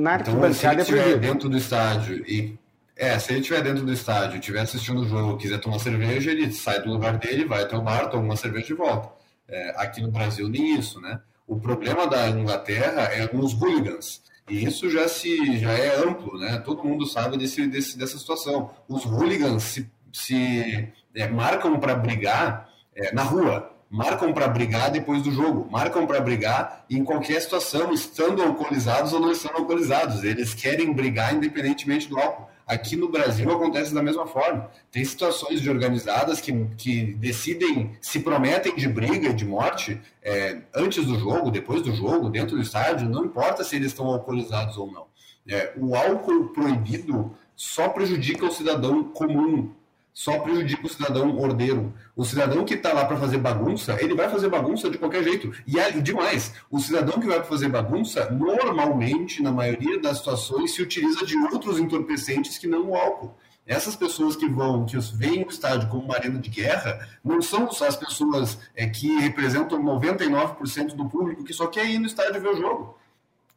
na arquibancada então, se ele é proibido. dentro do estádio e é, se ele estiver dentro do estádio, estiver assistindo o jogo, quiser tomar cerveja, ele sai do lugar dele, vai até o bar, toma uma cerveja e volta. É, aqui no Brasil, nem isso, né? O problema da Inglaterra é alguns hooligans. E isso já, se, já é amplo, né? Todo mundo sabe desse, desse, dessa situação. Os hooligans se, se é, marcam para brigar é, na rua, marcam para brigar depois do jogo, marcam para brigar em qualquer situação, estando alcoolizados ou não estando alcoolizados. Eles querem brigar independentemente do álcool. Aqui no Brasil acontece da mesma forma. Tem situações de organizadas que, que decidem, se prometem de briga, de morte, é, antes do jogo, depois do jogo, dentro do estádio, não importa se eles estão alcoolizados ou não. É, o álcool proibido só prejudica o cidadão comum, só prejudica o cidadão ordeiro. O cidadão que está lá para fazer bagunça, ele vai fazer bagunça de qualquer jeito. E é demais, o cidadão que vai fazer bagunça, normalmente, na maioria das situações, se utiliza de outros entorpecentes que não o álcool. Essas pessoas que vão, que veem o estádio como uma arena de guerra, não são só as pessoas é, que representam 99% do público que só quer ir no estádio ver o jogo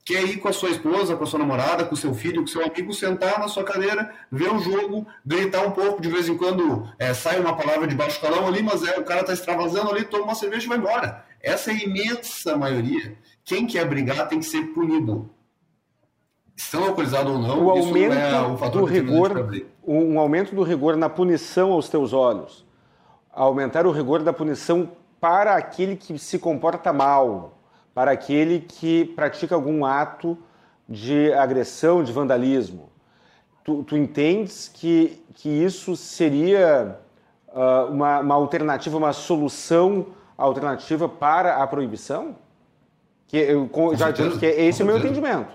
quer ir com a sua esposa, com a sua namorada, com o seu filho, com o seu amigo, sentar na sua cadeira, ver o jogo, gritar um pouco, de vez em quando é, sai uma palavra de baixo calão ali, mas é, o cara está extravasando ali, toma uma cerveja e vai embora. Essa é a imensa maioria. Quem quer brigar tem que ser punido. Estão alcoolizados ou não, o aumento é um fator do rigor, um aumento do rigor na punição aos teus olhos. Aumentar o rigor da punição para aquele que se comporta mal para aquele que pratica algum ato de agressão, de vandalismo. Tu, tu entendes que, que isso seria uh, uma, uma alternativa, uma solução alternativa para a proibição? Que eu com já disse que esse é o meu entendimento.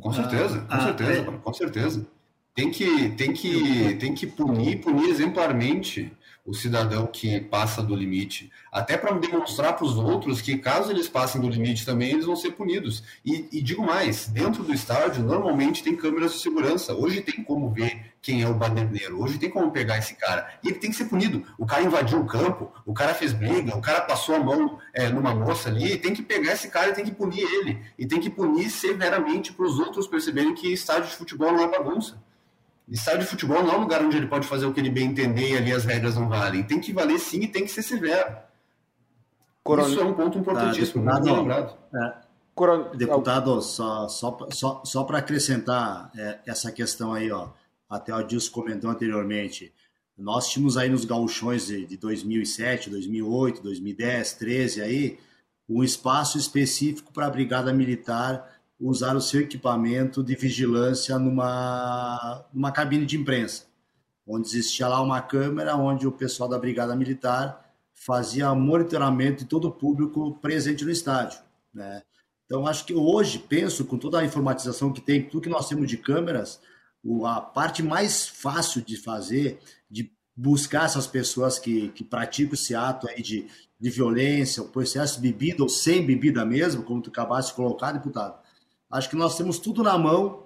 Com certeza, com ah, certeza, é... com certeza. Tem que, tem que, tem que punir, punir exemplarmente o cidadão que passa do limite, até para demonstrar para os outros que, caso eles passem do limite também, eles vão ser punidos. E, e, digo mais: dentro do estádio, normalmente tem câmeras de segurança. Hoje tem como ver quem é o baderneiro, hoje tem como pegar esse cara. E ele tem que ser punido. O cara invadiu o campo, o cara fez briga, o cara passou a mão é, numa moça ali, tem que pegar esse cara e tem que punir ele. E tem que punir severamente para os outros perceberem que estádio de futebol não é bagunça. Estádio de futebol não é um lugar onde ele pode fazer o que ele bem entender e ali as regras não valem. Tem que valer sim e tem que ser severo. Coron... Isso é um ponto importantíssimo, tá, deputado, lembrado. É, Coron... Deputado, só, só, só, só para acrescentar é, essa questão aí, ó, até o Dilson comentou anteriormente, nós tínhamos aí nos gauchões de, de 2007, 2008, 2010, 13 aí, um espaço específico para a Brigada Militar usar o seu equipamento de vigilância numa, numa cabine de imprensa, onde existia lá uma câmera onde o pessoal da Brigada Militar fazia monitoramento de todo o público presente no estádio. Né? Então, acho que hoje, penso, com toda a informatização que tem, tudo que nós temos de câmeras, a parte mais fácil de fazer, de buscar essas pessoas que, que praticam esse ato aí de, de violência, o processo de bebida ou sem bebida mesmo, como tu acabaste de colocar, deputado, Acho que nós temos tudo na mão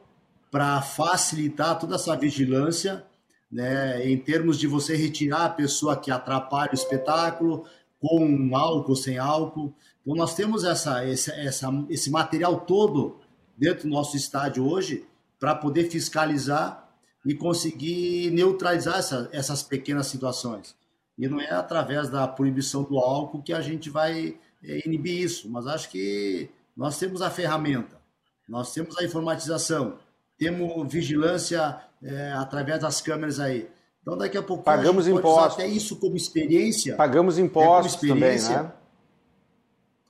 para facilitar toda essa vigilância, né, em termos de você retirar a pessoa que atrapalha o espetáculo, com álcool, sem álcool. Então, nós temos essa, esse, essa, esse material todo dentro do nosso estádio hoje para poder fiscalizar e conseguir neutralizar essa, essas pequenas situações. E não é através da proibição do álcool que a gente vai é, inibir isso, mas acho que nós temos a ferramenta. Nós temos a informatização, temos vigilância é, através das câmeras aí. Então, daqui a pouco pagamos a impostos. até isso como experiência. Pagamos impostos experiência, também, né?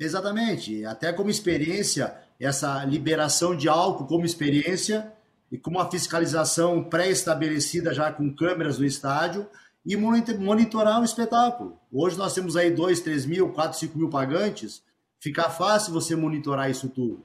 Exatamente. Até como experiência, essa liberação de álcool como experiência e com uma fiscalização pré-estabelecida já com câmeras no estádio e monitorar o espetáculo. Hoje nós temos aí 2, 3 mil, 4, 5 mil pagantes. Fica fácil você monitorar isso tudo.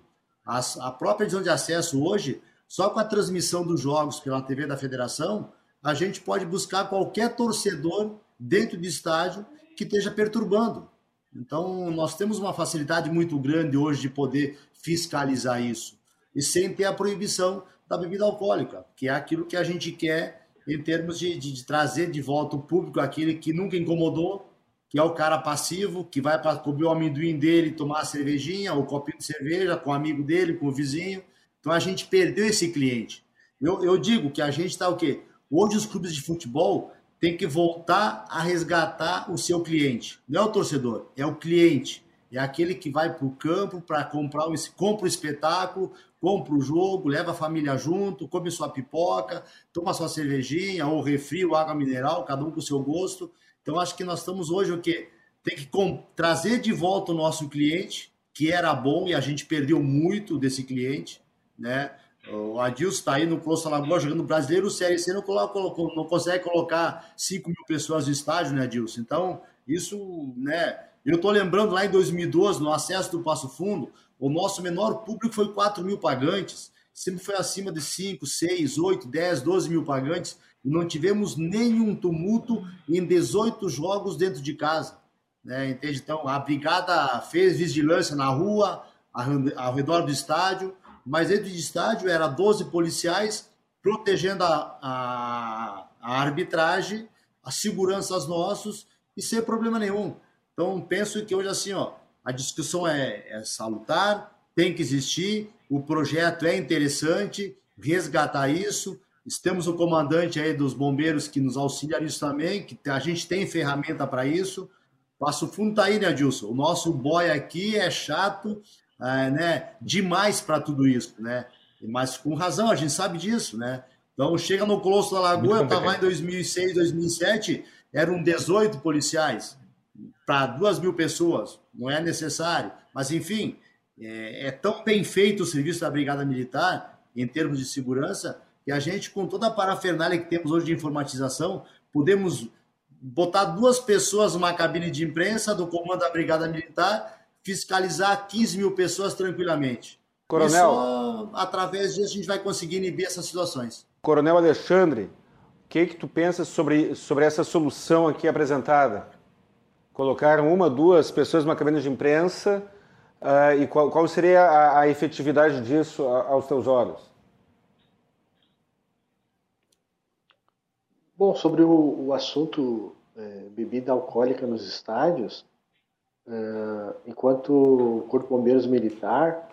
A, própria edição de acesso hoje, só com a transmissão dos jogos pela TV da federação, a gente pode buscar qualquer torcedor dentro do estádio que esteja perturbando. Então, nós temos uma facilidade muito grande hoje de poder fiscalizar isso. E sem ter a proibição da bebida alcoólica, que é aquilo que a gente quer em termos de, de, de trazer de volta o público aquele que nunca incomodou, que é o cara passivo, que vai para comer o amendoim dele, tomar a cervejinha, ou copinho de cerveja com o amigo dele, com o vizinho. Então a gente perdeu esse cliente. Eu, eu digo que a gente está o quê? Hoje os clubes de futebol têm que voltar a resgatar o seu cliente. Não é o torcedor, é o cliente. É aquele que vai para o campo para comprar o, compra o espetáculo, compra o jogo, leva a família junto, come sua pipoca, toma sua cervejinha, ou refri, ou água mineral, cada um com o seu gosto. Então, acho que nós estamos hoje o quê? Tem que trazer de volta o nosso cliente, que era bom e a gente perdeu muito desse cliente, né? O Adilson está aí no Close Lagoa jogando brasileiro, o CRC não, coloca, não consegue colocar 5 mil pessoas no estádio, né, Adilson? Então, isso, né? Eu estou lembrando lá em 2012, no acesso do Passo Fundo, o nosso menor público foi 4 mil pagantes, sempre foi acima de 5, 6, 8, 10, 12 mil pagantes não tivemos nenhum tumulto em 18 jogos dentro de casa. Né? Entende? Então, a brigada fez vigilância na rua, ao redor do estádio, mas dentro do estádio era 12 policiais protegendo a, a, a arbitragem, a segurança aos nossos e sem problema nenhum. Então, penso que hoje, assim, ó, a discussão é, é salutar, tem que existir, o projeto é interessante, resgatar isso, temos o comandante aí dos bombeiros que nos auxilia nisso também, que a gente tem ferramenta para isso. Passo Fundo tá aí, né, Dilson? O nosso boy aqui é chato, é, né, demais para tudo isso, né? Mas com razão, a gente sabe disso, né? Então, chega no Colosso da Lagoa, eu estava em 2006, 2007, eram 18 policiais para duas mil pessoas. Não é necessário. Mas, enfim, é, é tão bem feito o serviço da Brigada Militar, em termos de segurança, e a gente, com toda a parafernália que temos hoje de informatização, podemos botar duas pessoas numa cabine de imprensa do comando da Brigada Militar, fiscalizar 15 mil pessoas tranquilamente. Coronel. E só através disso a gente vai conseguir inibir essas situações. Coronel Alexandre, o que, que tu pensa sobre, sobre essa solução aqui apresentada? Colocaram uma, duas pessoas numa cabine de imprensa uh, e qual, qual seria a, a, efetividade disso aos teus olhos? Bom, sobre o, o assunto é, bebida alcoólica nos estádios, é, enquanto Corpo Bombeiros Militar,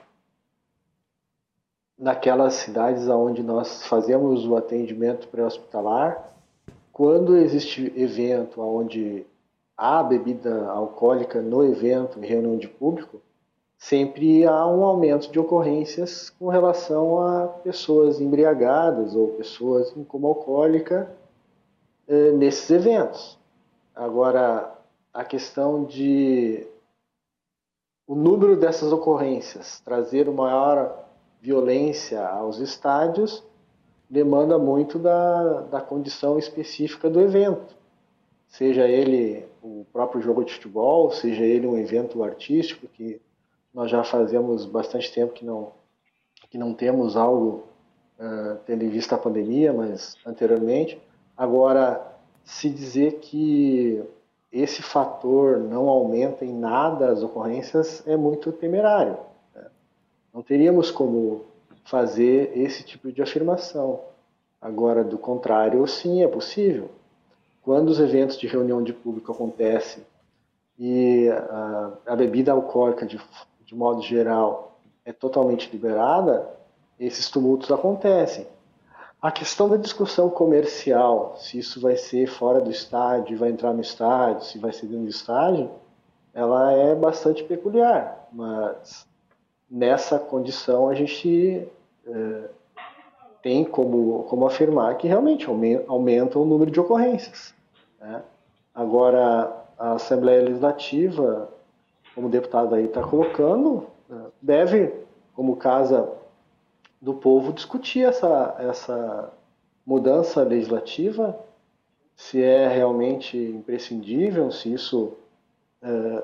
naquelas cidades onde nós fazemos o atendimento pré-hospitalar, quando existe evento onde há bebida alcoólica no evento, em reunião de público, sempre há um aumento de ocorrências com relação a pessoas embriagadas ou pessoas em coma alcoólica nesses eventos. Agora, a questão de o número dessas ocorrências trazer uma maior violência aos estádios demanda muito da, da condição específica do evento. Seja ele o próprio jogo de futebol, seja ele um evento artístico, que nós já fazemos bastante tempo que não, que não temos algo, uh, tendo em vista a pandemia, mas anteriormente, Agora, se dizer que esse fator não aumenta em nada as ocorrências é muito temerário. Né? Não teríamos como fazer esse tipo de afirmação. Agora, do contrário, sim, é possível. Quando os eventos de reunião de público acontecem e a, a bebida alcoólica, de, de modo geral, é totalmente liberada, esses tumultos acontecem. A questão da discussão comercial, se isso vai ser fora do estádio, vai entrar no estádio, se vai ser dentro do estádio, ela é bastante peculiar, mas nessa condição a gente é, tem como, como afirmar que realmente aumenta, o número de ocorrências. Né? Agora, a Assembleia Legislativa, como o deputado aí está colocando, é, deve, como casa do povo discutir essa, essa mudança legislativa, se é realmente imprescindível, se isso é,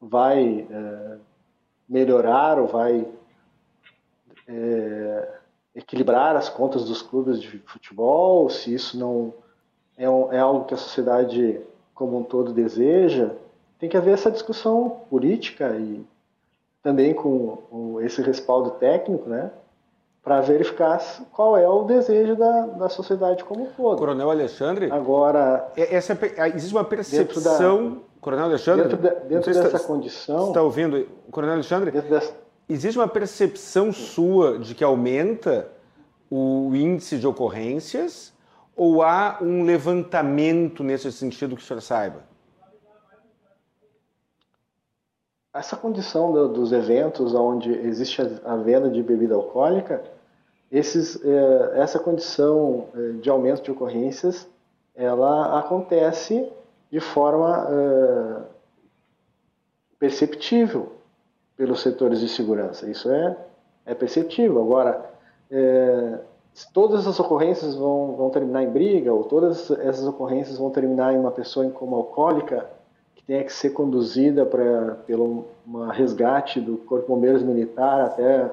vai é, melhorar ou vai é, equilibrar as contas dos clubes de futebol, se isso não é, um, é algo que a sociedade como um todo deseja. Tem que haver essa discussão política e também com, esse respaldo técnico, né? Para verificar qual é o desejo da, da sociedade como um todo. Coronel Alexandre. Agora, é, essa, existe uma percepção, da, Coronel Alexandre, dentro, de, dentro dessa está, condição, está ouvindo, Coronel Alexandre? Dessa, existe uma percepção sua de que aumenta o índice de ocorrências ou há um levantamento nesse sentido que o senhor saiba? Essa condição do, dos eventos onde existe a, a, venda de bebida alcoólica, esses, é, essa condição é, de aumento de ocorrências, ela acontece de forma é, perceptível pelos setores de segurança. Isso é, é perceptível. Agora, é, todas as ocorrências vão, vão terminar em briga, ou todas essas ocorrências vão terminar em uma pessoa em coma alcoólica, tenha que ser conduzida para pelo uma resgate do Corpo de Bombeiros Militar até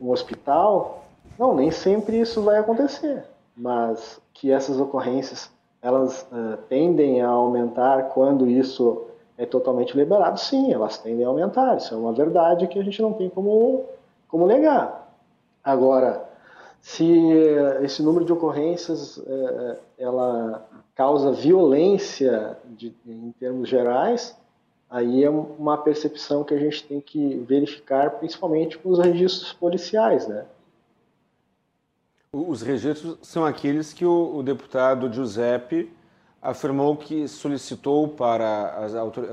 um hospital, não, nem sempre isso vai acontecer, mas que essas ocorrências elas uh, tendem a aumentar quando isso é totalmente liberado, sim, elas tendem a aumentar, isso é uma verdade que a gente não tem como, como negar. Agora, se esse número de ocorrências uh, ela causa violência de, em termos gerais, aí é uma percepção que a gente tem que verificar, principalmente com os registros policiais, né? Os registros são aqueles que o, o deputado Giuseppe afirmou que solicitou para, as,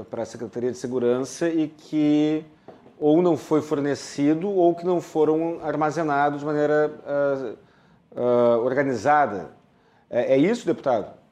para a Secretaria de Segurança e que ou não foi fornecido ou que não foram armazenados de maneira uh, uh, organizada. É, é isso, deputado?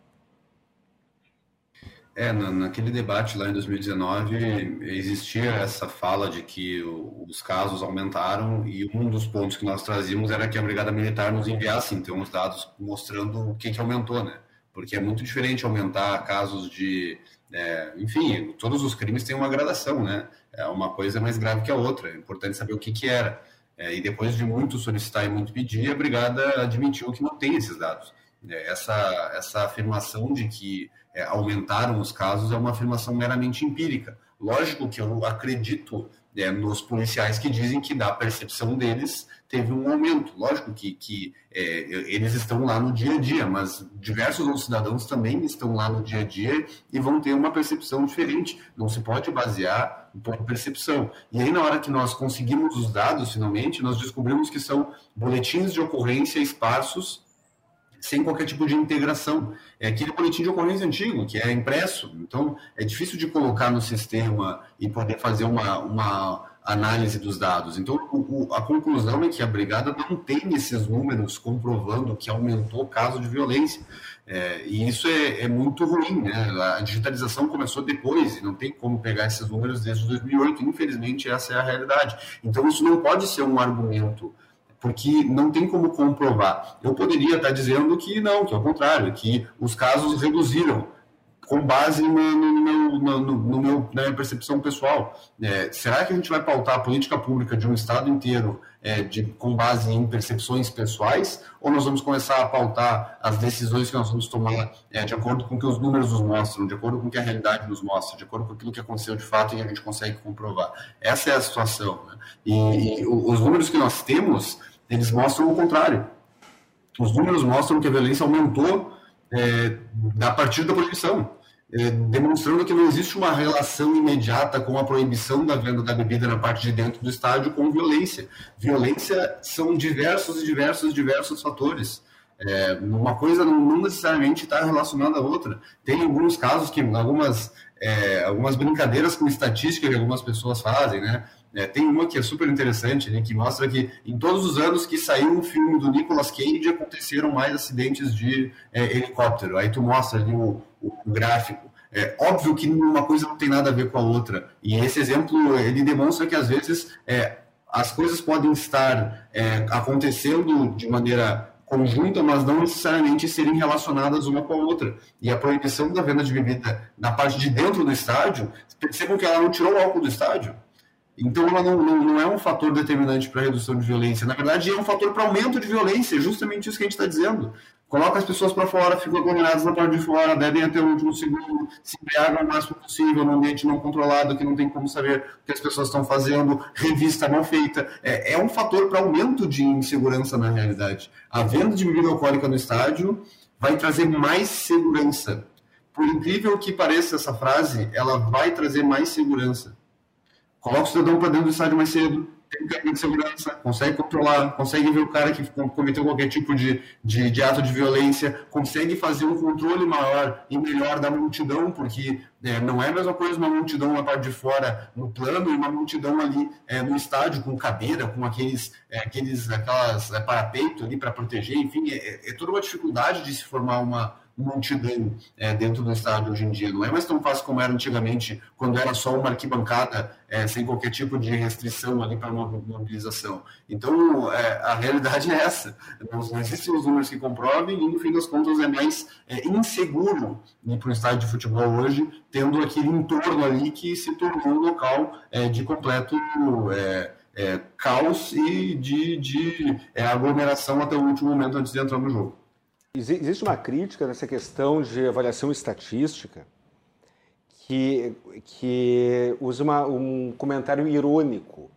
É, na, naquele debate lá em 2019, existia essa fala de que o, os casos aumentaram e um dos pontos que nós trazíamos era que a Brigada Militar nos enviasse, então, os dados mostrando o que, que aumentou, né? Porque é muito diferente aumentar casos de... É, enfim, todos os crimes têm uma gradação, né? É uma coisa mais grave que a outra, é importante saber o que, que era. É, e depois de muito solicitar e muito pedir, a Brigada admitiu que não tem esses dados. É, essa, essa afirmação de que é, aumentaram os casos é uma afirmação meramente empírica. Lógico que eu acredito é, nos policiais que dizem que, da percepção deles, teve um aumento. Lógico que, que é, eles estão lá no dia a dia, mas diversos outros cidadãos também estão lá no dia a dia e vão ter uma percepção diferente. Não se pode basear por percepção. E aí, na hora que nós conseguimos os dados, finalmente, nós descobrimos que são boletins de ocorrência esparsos sem qualquer tipo de integração. É aquele boletim de ocorrência antigo, que é impresso. Então, é difícil de colocar no sistema e poder fazer uma, uma análise dos dados. Então, o, a conclusão é que a brigada não tem esses números comprovando que aumentou o caso de violência. É, e isso é, é, muito ruim. Né? A digitalização começou depois e não tem como pegar esses números desde 2008. Infelizmente, essa é a realidade. Então, isso não pode ser um argumento porque não tem como comprovar. Eu poderia estar dizendo que não, que é o contrário, que os casos reduziram com base no, no, no, no meu, na minha percepção pessoal. É, será que a gente vai pautar a política pública de um Estado inteiro é, de, com base em percepções pessoais, ou nós vamos começar a pautar as decisões que nós vamos tomar é, de acordo com o que os números nos mostram, de acordo com o que a realidade nos mostra, de acordo com aquilo que aconteceu de fato e a gente consegue comprovar? Essa é a situação. Né? E, e os números que nós temos eles mostram o contrário. Os números mostram que a violência aumentou é, a partir da proibição, demonstrando que não existe uma relação imediata com a proibição da venda da bebida na parte de dentro do estádio com violência. Violência são diversos e diversos diversos fatores. É, uma coisa não, não necessariamente está relacionada à outra. Tem alguns casos que algumas é, algumas brincadeiras com estatística que algumas pessoas fazem, né? É, tem uma que é super interessante, né, que mostra que em todos os anos que saiu um filme do Nicolas Cage aconteceram mais acidentes de é, helicóptero. Aí tu mostra ali o, o, gráfico. É óbvio que uma coisa não tem nada a ver com a outra. E esse exemplo ele demonstra que às vezes é, as coisas podem estar é, acontecendo de maneira conjunta, mas não necessariamente serem relacionadas uma com a outra. E a proibição da venda de bebida na parte de dentro do estádio, percebam que ela não tirou o álcool do estádio. Então, ela não, não, não é um fator determinante para redução de violência. Na verdade, é um fator para aumento de violência. Justamente isso que a gente está dizendo. Coloca as pessoas para fora, ficam aglomeradas na parte de fora, bebem até o último segundo, se embriagam o máximo possível num ambiente não controlado, que não tem como saber o que as pessoas estão fazendo, revista mal feita. É, é um fator para aumento de insegurança na realidade. A venda de bebida alcoólica no estádio vai trazer mais segurança. Por incrível que pareça essa frase, ela vai trazer mais segurança coloca o cidadão para dentro do estádio mais cedo, tem câmera de segurança, consegue controlar, consegue ver o cara que cometeu qualquer tipo de, de, de, ato de violência, consegue fazer um controle maior e melhor da multidão, porque é, não é a mesma coisa uma multidão na parte de fora no plano e uma multidão ali é, no estádio com cadeira, com aqueles, é, aqueles aquelas é, parapeito ali para proteger, enfim, é, é toda uma dificuldade de se formar uma, multidão é, dentro do estádio hoje em dia. Não é mais tão fácil como era antigamente, quando era só uma arquibancada é, sem qualquer tipo de restrição ali para mobilização. Então, é, a realidade é essa. Não, existem os números que comprovem e, no fim das contas, é mais é, inseguro ir para o estádio de futebol hoje, tendo aquele entorno ali que se tornou um local é, de completo é, é, caos e de, de aglomeração até o último momento antes de entrar no jogo. Existe uma crítica nessa questão de avaliação estatística que, que usa uma, um comentário irônico,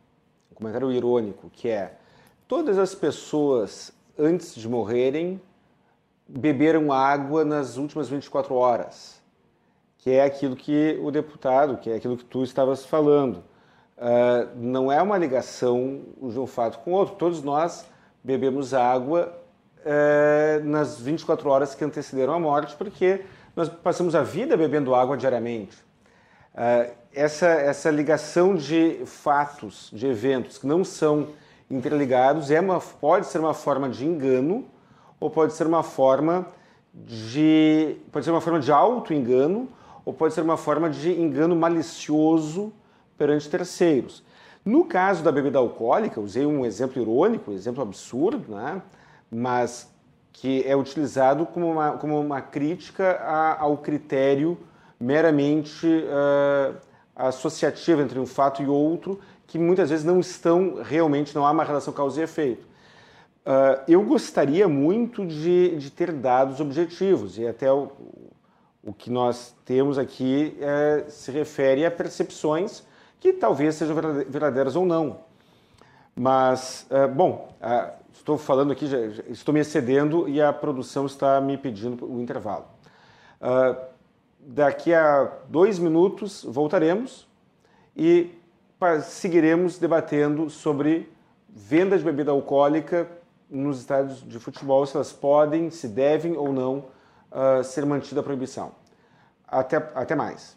um comentário irônico, que é todas as pessoas antes de morrerem beberam água nas últimas 24 horas, que é aquilo que o deputado, que é aquilo que tu estavas falando. Uh, não é uma ligação de um fato com o outro. Todos nós bebemos água é, nas 24 horas que antecederam a morte, porque nós passamos a vida bebendo água diariamente. É, essa, essa ligação de fatos, de eventos que não são interligados, é uma, pode ser uma forma de engano ou pode ser uma forma de pode ser uma forma de auto-engano ou pode ser uma forma de engano malicioso perante terceiros. No caso da bebida alcoólica, usei um exemplo irônico, um exemplo absurdo, né? Mas que é utilizado como uma, como uma crítica a, ao critério meramente uh, associativo entre um fato e outro, que muitas vezes não estão realmente, não há uma relação causa e efeito. Uh, eu gostaria muito de, de, ter dados objetivos, e até o, o que nós temos aqui é, se refere a percepções que talvez sejam verdadeiras ou não. Mas, uh, bom, uh, estou falando aqui, já, estou me excedendo e a produção está me pedindo o intervalo. daqui a dois minutos voltaremos e seguiremos debatendo sobre venda de bebida alcoólica nos estádios de futebol, se elas podem, se devem ou não uh, ser mantida a proibição. Até, até mais.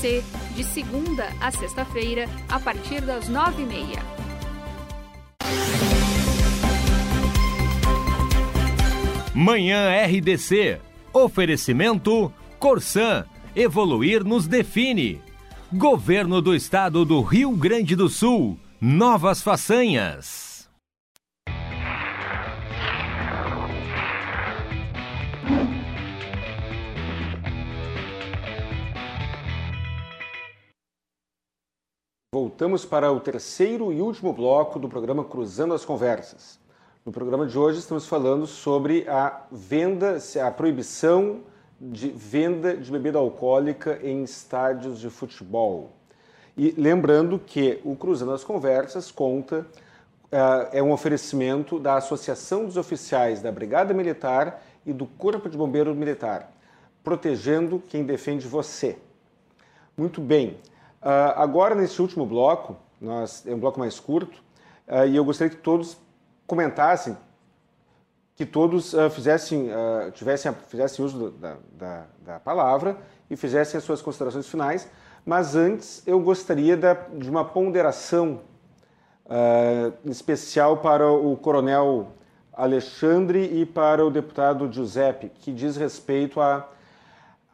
De segunda a sexta-feira, a partir das nove e meia. Manhã RDC. Oferecimento Corsan. Evoluir nos define. Governo do Estado do Rio Grande do Sul. Novas façanhas. Voltamos para o terceiro e último bloco do programa Cruzando as Conversas. No programa de hoje estamos falando sobre a venda, a proibição de venda de bebida alcoólica em estádios de futebol. E lembrando que o Cruzando as Conversas conta uh, é um oferecimento da Associação dos Oficiais da Brigada Militar e do Corpo de Bombeiro Militar, protegendo quem defende você. Muito bem. Uh, agora, nesse último bloco, nós, é um bloco mais curto, uh, e eu gostaria que todos comentassem, que todos uh, fizessem, tivessem, fizessem uso da, da, da, palavra e fizessem as suas considerações finais, mas antes eu gostaria da, de uma ponderação especial para o coronel Alexandre e para o deputado Giuseppe, que diz respeito à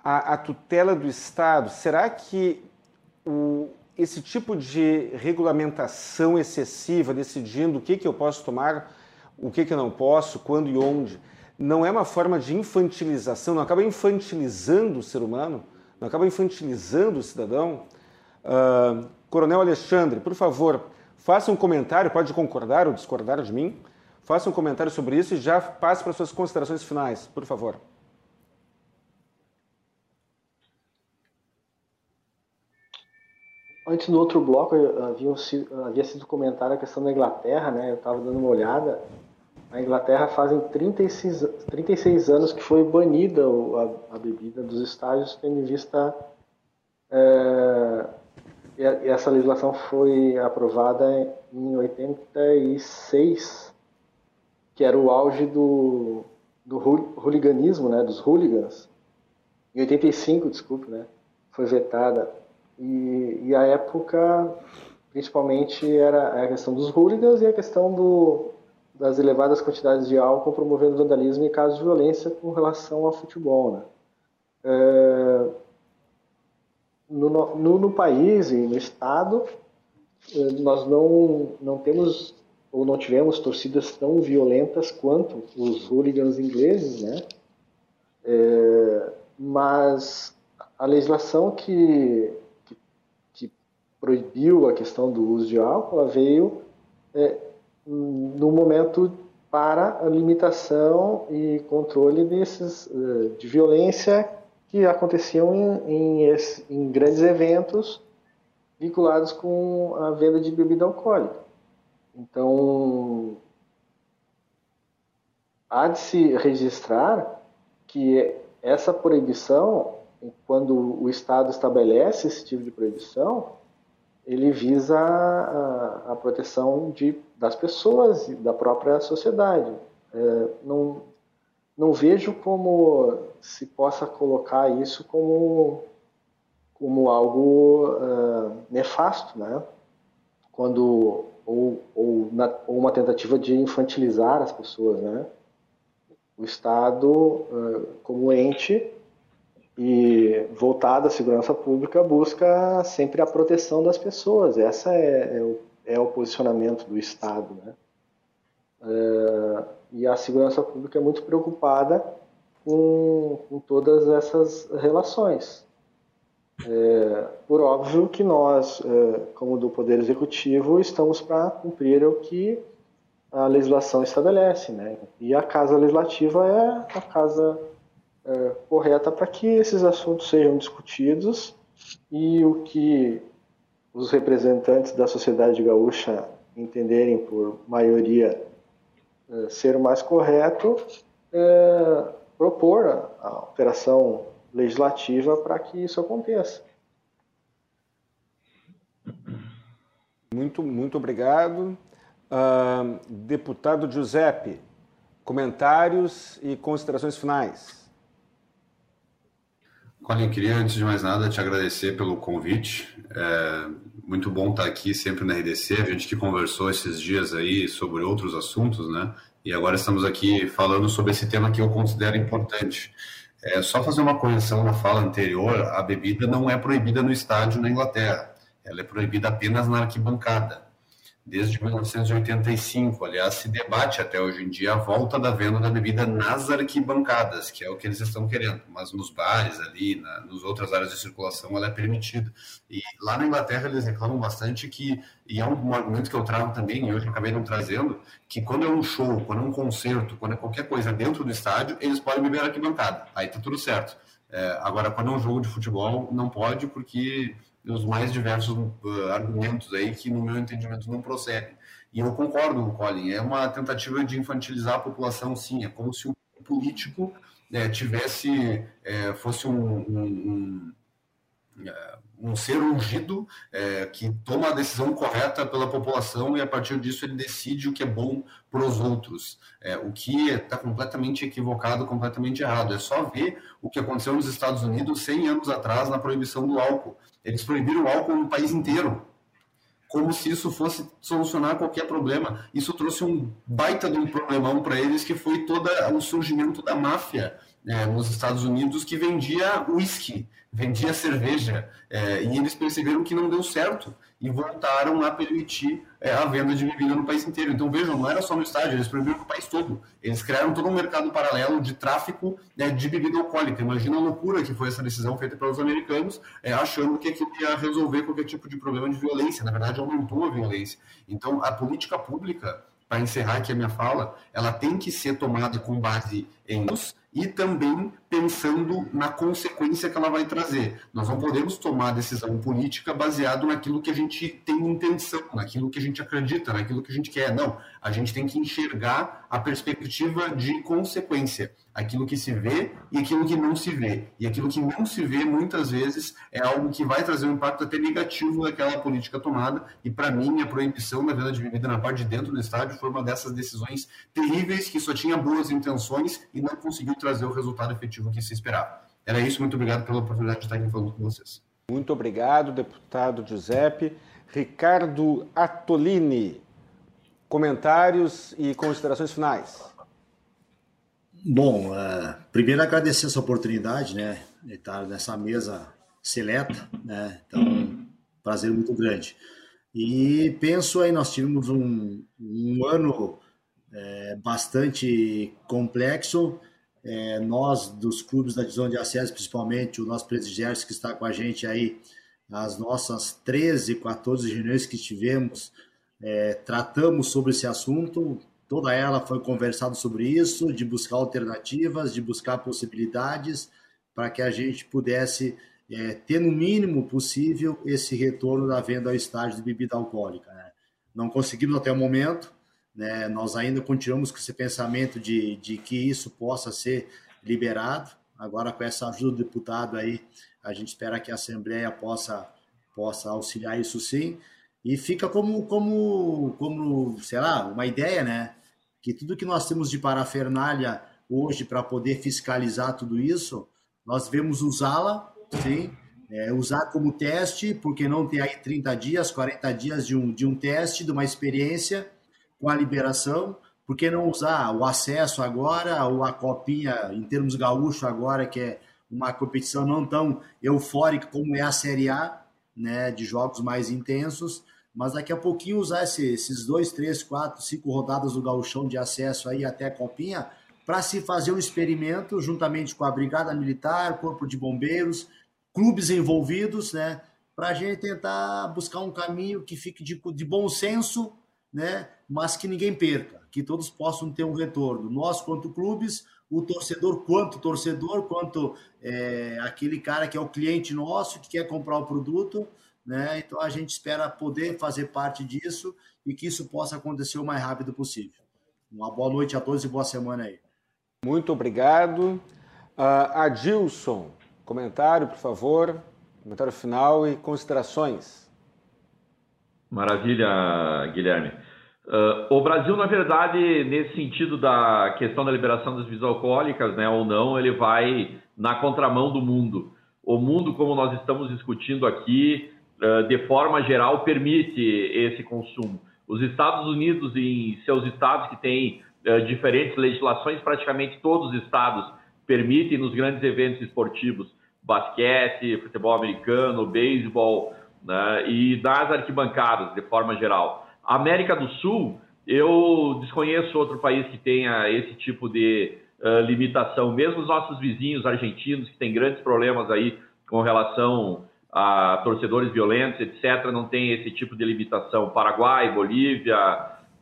a, a, a, tutela do Estado. Será que o, esse tipo de regulamentação excessiva, decidindo o que, que eu posso tomar, o que, que eu não posso, quando e onde, não é uma forma de infantilização, não acaba infantilizando o ser humano, não acaba infantilizando o cidadão? Uh, Coronel Alexandre, por favor, faça um comentário, pode concordar ou discordar de mim, faça um comentário sobre isso e já passe para suas considerações finais, por favor. Antes no outro bloco havia, havia sido comentada a questão da Inglaterra, né? Eu estava dando uma olhada. A Inglaterra fazem 36, 36 anos que foi banida a, a bebida dos estádios, tendo em vista é, essa legislação foi aprovada em 86, que era o auge do, do hooliganismo, né, dos hooligans. Em 85, desculpe, né, foi vetada. E, e a época, principalmente, era a questão dos hooligans e a questão do, das elevadas quantidades de álcool promovendo vandalismo e casos de violência com relação ao futebol. Né. É, no, no, no país e no estado, eh, nós não, não temos ou não tivemos torcidas tão violentas quanto os hooligans ingleses, né? É, mas a legislação que, proibiu a questão do uso de álcool veio é, no momento para a limitação e controle desses eh, de violência que aconteciam em, em, em grandes eventos vinculados com a venda de bebida alcoólica. Então, há de se registrar que essa proibição, quando o Estado estabelece esse tipo de proibição, ele visa a, a proteção de, das pessoas e da própria sociedade. É, não, não vejo como se possa colocar isso como, como algo uh, nefasto, né? Quando, ou, ou, na, ou, uma tentativa de infantilizar as pessoas, né? O Estado, uh, como ente e voltado à segurança pública, busca sempre a proteção das pessoas. Essa é, é, o, é o posicionamento do Estado, né? Uh, e a segurança pública é muito preocupada com, com todas essas relações. É, por óbvio que nós, é, como do Poder Executivo, estamos para cumprir o que a legislação estabelece, né? E a Casa Legislativa é a casa é, correta para que esses assuntos sejam discutidos e o que os representantes da sociedade gaúcha entenderem por maioria é, ser o mais correto, é, propor a, a alteração legislativa para que isso aconteça. Muito, muito obrigado. Uh, deputado Giuseppe, comentários e considerações finais. Colin, queria, antes de mais nada, te agradecer pelo convite. É muito bom estar aqui sempre na RDC. A gente que conversou esses dias aí sobre outros assuntos, né? E agora estamos aqui falando sobre esse tema que eu considero importante. É só fazer uma correção na fala anterior: a bebida não é proibida no estádio na Inglaterra. Ela é proibida apenas na arquibancada desde 1985. Aliás, se debate até hoje em dia a volta da venda da bebida nas arquibancadas, que é o que eles estão querendo. Mas nos bares ali, na, nas outras áreas de circulação, ela é permitida. E lá na Inglaterra eles reclamam bastante que, e é um, argumento que eu trago também, e hoje acabei não trazendo, que quando é um show, quando é um concerto, quando é qualquer coisa dentro do estádio, eles podem beber arquibancada. Aí tá tudo certo. É, agora, quando é um jogo de futebol, não pode, porque os mais diversos uh, argumentos aí que, no meu entendimento, não procedem. E eu concordo, Colin, é uma tentativa de infantilizar a população, sim. É como se o político é, tivesse, é, fosse um, um, um, é, um, ser ungido é, que toma a decisão correta pela população e, a partir disso, ele decide o que é bom para os outros. É, o que está completamente equivocado, completamente errado. É só ver o que aconteceu nos Estados Unidos 100 anos atrás na proibição do álcool. Eles proibiram o álcool no país inteiro, como se isso fosse solucionar qualquer problema. Isso trouxe um baita de um problemão para eles, que foi todo o surgimento da máfia é, nos Estados Unidos, que vendia uísque, vendia cerveja, é, e eles perceberam que não deu certo e voltaram a permitir é, a venda de bebida no país inteiro. Então vejam, não era só no estádio, eles proibiram no país todo. Eles criaram todo um mercado paralelo de tráfico né, de bebida alcoólica. Imagina a loucura que foi essa decisão feita pelos americanos, é, achando que aquilo ia resolver qualquer tipo de problema de violência. Na verdade, aumentou a violência. Então a política pública para encerrar aqui a minha fala, ela tem que ser tomada com base em e também pensando na consequência que ela vai trazer. Nós não podemos tomar decisão política baseado naquilo que a gente tem intenção, naquilo que a gente acredita, naquilo que a gente quer. Não, a gente tem que enxergar a perspectiva de consequência, aquilo que se vê e aquilo que não se vê. E aquilo que não se vê, muitas vezes, é algo que vai trazer um impacto até negativo daquela política tomada. E, para mim, a proibição da venda de bebida na parte de dentro do estádio foi uma dessas decisões terríveis que só tinha boas intenções e não conseguiu o resultado efetivo que se esperava. Era isso, muito obrigado pela oportunidade de estar aqui falando com vocês. Muito obrigado, deputado Giuseppe. Ricardo Atolini, comentários e considerações finais. Bom, uh, primeiro agradecer essa oportunidade, né, de estar nessa mesa seleta, né, então, prazer muito grande. E penso aí, nós tivemos um, um ano é, bastante complexo, é, nós dos clubes da divisão de acesso, principalmente o nosso presidente que está com a gente aí, as nossas 13, 14 reuniões que tivemos, é, tratamos sobre esse assunto, toda ela foi conversado sobre isso, de buscar alternativas, de buscar possibilidades para que a gente pudesse é, ter no mínimo possível esse retorno da venda ao estágio de bebida alcoólica. Né? Não conseguimos até o momento, né? nós ainda continuamos com esse pensamento de, de que isso possa ser liberado. Agora, com essa ajuda do deputado aí, a gente espera que a Assembleia possa, possa auxiliar isso sim. E fica como, como, como, sei lá, uma ideia, né? Que tudo que nós temos de parafernália hoje para poder fiscalizar tudo isso, nós devemos usá-la, sim, é, usar como teste, porque não ter aí 30 dias, 40 dias de um, de um teste, de uma experiência com a liberação, por que não usar o acesso agora, ou a copinha em termos gaúcho agora, que é uma competição não tão eufórica como é a Série A, né, de jogos mais intensos, mas daqui a pouquinho usar esse, esses dois, três, quatro, cinco rodadas do gauchão de acesso aí até a Copinha para se fazer um experimento juntamente com a Brigada Militar, Corpo de Bombeiros, clubes envolvidos, né, para a gente tentar buscar um caminho que fique de, de bom senso, né, mas que ninguém perca, que todos possam ter um retorno. Nós, quanto clubes, o torcedor, quanto torcedor, quanto é, aquele cara que é o cliente nosso, que quer comprar o produto, né? Então a gente espera poder fazer parte disso e que isso possa acontecer o mais rápido possível. Uma boa noite a todos e boa semana aí. Muito obrigado. Uh, Adilson, comentário, por favor. Comentário final e considerações. Maravilha, Guilherme. Uh, o Brasil, na verdade, nesse sentido da questão da liberação das bebidas alcoólicas, né, ou não, ele vai na contramão do mundo. O mundo, como nós estamos discutindo aqui, eh, de forma geral, permite esse consumo. Os Estados Unidos, em seus estados que têm uh, diferentes legislações, praticamente todos os estados permitem nos grandes eventos esportivos, basquete, futebol americano, beisebol, né, e nas arquibancadas, de forma geral. América do Sul, eu desconheço outro país que tenha esse tipo de uh, limitação. Mesmo os nossos vizinhos argentinos, que têm grandes problemas aí com relação a torcedores violentos, etc., não tem esse tipo de limitação. Paraguai, Bolívia,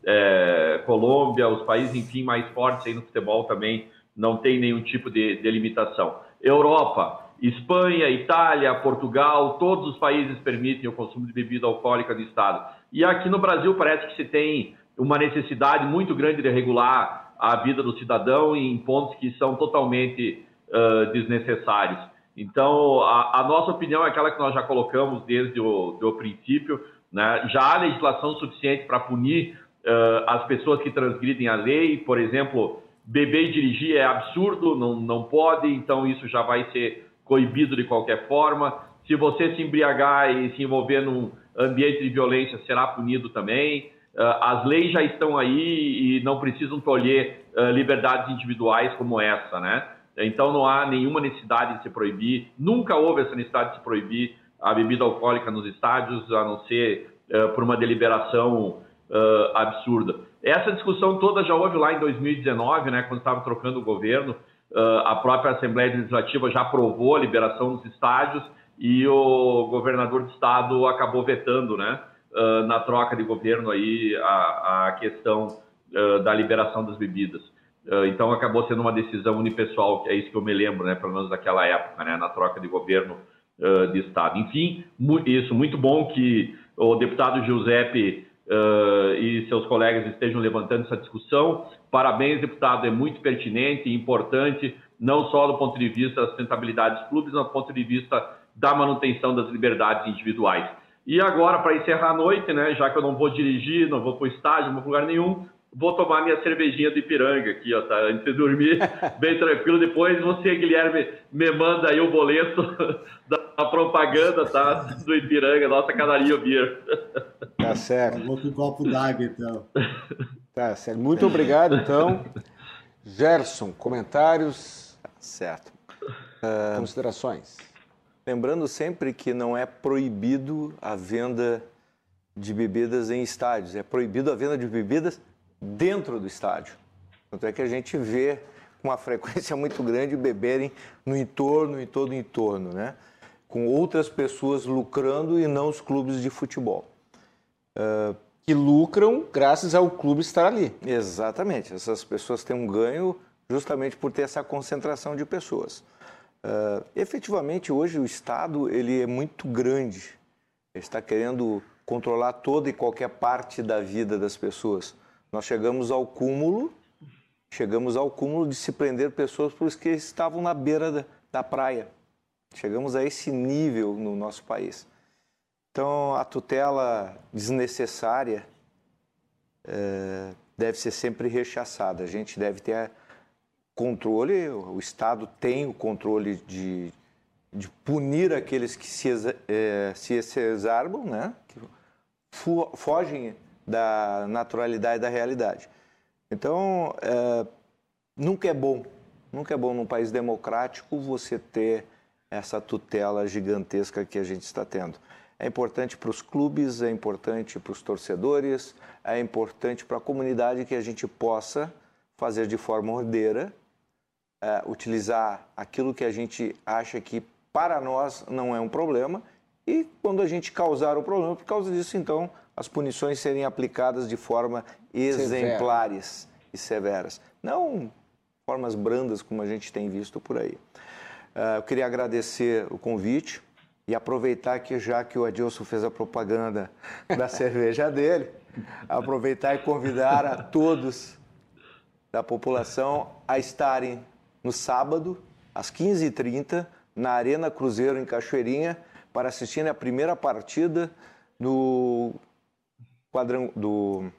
é, Colômbia, os países, enfim, mais fortes aí no futebol também não tem nenhum tipo de, de limitação. Europa, Espanha, Itália, Portugal, todos os países permitem o consumo de bebida alcoólica no Estado. E aqui no Brasil parece que se tem uma necessidade muito grande de regular a vida do cidadão em pontos que são totalmente uh, desnecessários. Então, a, a, nossa opinião é aquela que nós já colocamos desde o do princípio. Né? Já há legislação suficiente para punir uh, as pessoas que transgridem a lei. Por exemplo, beber e dirigir é absurdo, não, não pode, então isso já vai ser coibido de qualquer forma. Se você se embriagar e se envolver num ambiente de violência, será punido também. Uh, as leis já estão aí e não precisam tolher uh, liberdades individuais como essa, né? Então não há nenhuma necessidade de se proibir, nunca houve essa necessidade de se proibir a bebida alcoólica nos estádios, a não ser uh, por uma deliberação absurda. Essa discussão toda já houve lá em 2019, né, quando estava trocando o governo. A própria Assembleia Legislativa já aprovou a liberação dos estádios e o governador de estado acabou vetando, né, na troca de governo aí a, a questão da liberação das bebidas. Uh, então acabou sendo uma decisão unipessoal, que é isso que eu me lembro, né, pelo menos daquela época, né, na troca de governo uh, de Estado. Enfim, mu isso, muito bom que o deputado Giuseppe uh, e seus colegas estejam levantando essa discussão. Parabéns, deputado, é muito pertinente e importante, não só do ponto de vista da sustentabilidade dos clubes, mas do ponto de vista da manutenção das liberdades individuais. E agora, para encerrar a noite, né, já que eu não vou dirigir, não vou para o estádio, não vou para lugar nenhum, vou tomar minha cervejinha do Ipiranga aqui, ó, tá? Antes de dormir, *laughs* bem tranquilo. Depois você, Guilherme, me manda aí o boleto *laughs* da propaganda, tá? Do Ipiranga, nossa canarinho beer. *laughs* Tá certo. Vou com um copo d'água, então. Tá certo. Muito obrigado, então. Gerson, comentários? Certo. Uh, considerações? Lembrando sempre que não é proibido a venda de bebidas em estádios, é proibido a venda de bebidas dentro do estádio. Tanto é que a gente vê com uma *laughs* frequência muito grande beberem no entorno e todo o entorno, né? Com outras pessoas lucrando e não os clubes de futebol. Uh, que lucram graças ao clube estar ali. Exatamente. Essas pessoas têm um ganho justamente por ter essa concentração de pessoas. Uh, efetivamente, hoje o Estado ele é muito grande. Ele está querendo controlar toda e qualquer parte da vida das pessoas. Nós chegamos ao cúmulo, chegamos ao cúmulo de se prender pessoas porque estavam na beira da, da praia. Chegamos a esse nível no nosso país. Então, a tutela desnecessária é, deve ser sempre rechaçada. A gente deve ter controle, o Estado tem o controle de, de punir aqueles que se, é, se exacerbam, né? que fogem da naturalidade da realidade. Então, é, nunca é bom, nunca é bom num país democrático você ter essa tutela gigantesca que a gente está tendo. É importante para os clubes, é importante para os torcedores, é importante para a comunidade que a gente possa fazer de forma ordeira, é, utilizar aquilo que a gente acha que para nós não é um problema e quando a gente causar o problema, por causa disso, então, as punições serem aplicadas de forma exemplares Severo. e severas. Não formas brandas como a gente tem visto por aí. Uh, eu queria agradecer o convite e aproveitar que já que o Adilson fez a propaganda *laughs* da cerveja dele, aproveitar e convidar a todos da população a estarem no sábado, às 15h30, na Arena Cruzeiro, em Cachoeirinha, para assistir a primeira partida do quadrão, do,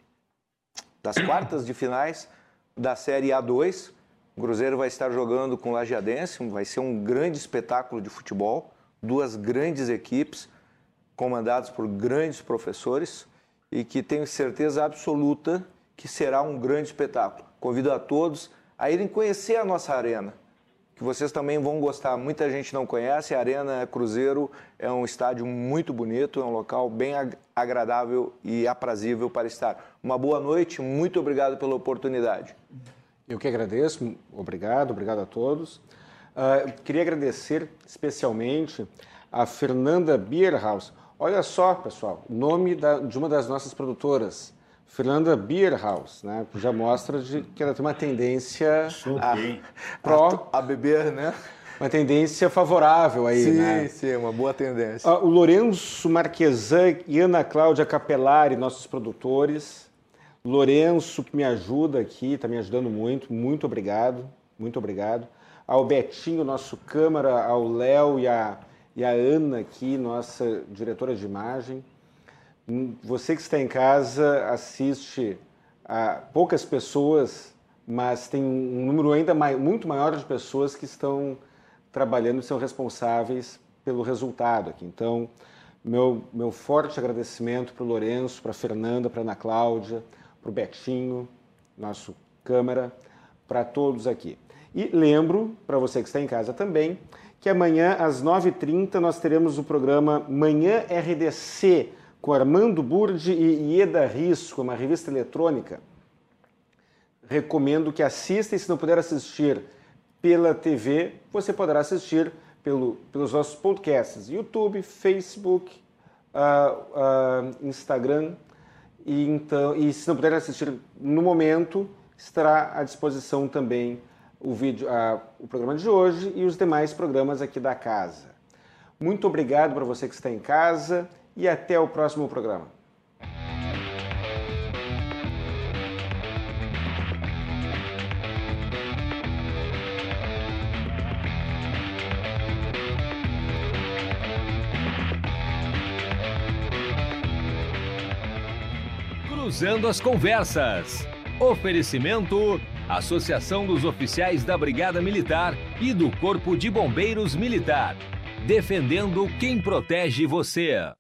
das quartas de finais da Série A2. O Cruzeiro vai estar jogando com o Lajeadense, vai ser um grande espetáculo de futebol duas grandes equipes comandadas por grandes professores e que tenho certeza absoluta que será um grande espetáculo. Convido a todos a irem conhecer a nossa arena, que vocês também vão gostar. Muita gente não conhece, a Arena Cruzeiro é um estádio muito bonito, é um local bem agradável e aprazível para estar. Uma boa noite, muito obrigado pela oportunidade. Eu que agradeço, obrigado, obrigado a todos. Uh, queria agradecer especialmente a Fernanda Bierhaus. Olha só, pessoal, nome da, de uma das nossas produtoras, Fernanda Bierhaus, né? Já mostra de, que ela tem uma tendência a, pró, a, a beber, né? Uma tendência favorável aí, sim, né? Sim, sim, uma boa tendência. Uh, o Lourenço Marquesan e Ana Cláudia Capelari, nossos produtores. Lourenço, que me ajuda aqui, está me ajudando muito, muito obrigado, muito obrigado ao Betinho, nosso câmara, ao Léo e a, e a Ana aqui, nossa diretora de imagem. Hum, você que está em casa assiste a poucas pessoas, mas tem um número ainda muito maior de pessoas que estão trabalhando e são responsáveis pelo resultado aqui. Então, meu, meu forte agradecimento para o Lourenço, para a Fernanda, para a Ana Cláudia, para o Betinho, nosso câmara, para todos aqui. E lembro, para você que está em casa também, que amanhã às 9h30 nós teremos o programa Manhã RDC com Armando Burdi e Ieda Risco, uma revista eletrônica. Recomendo que assista e se não puder assistir pela TV, você poderá assistir pelo, pelos nossos podcasts, YouTube, Facebook, uh, uh, Instagram. E, então, e se não puder assistir no momento, estará à disposição também o vídeo, a, o programa de hoje e os demais programas aqui da casa. Muito obrigado para você que está em casa e até o próximo programa. Cruzando as Conversas. Oferecimento: Associação dos Oficiais da Brigada Militar e do Corpo de Bombeiros Militar. Defendendo quem protege você.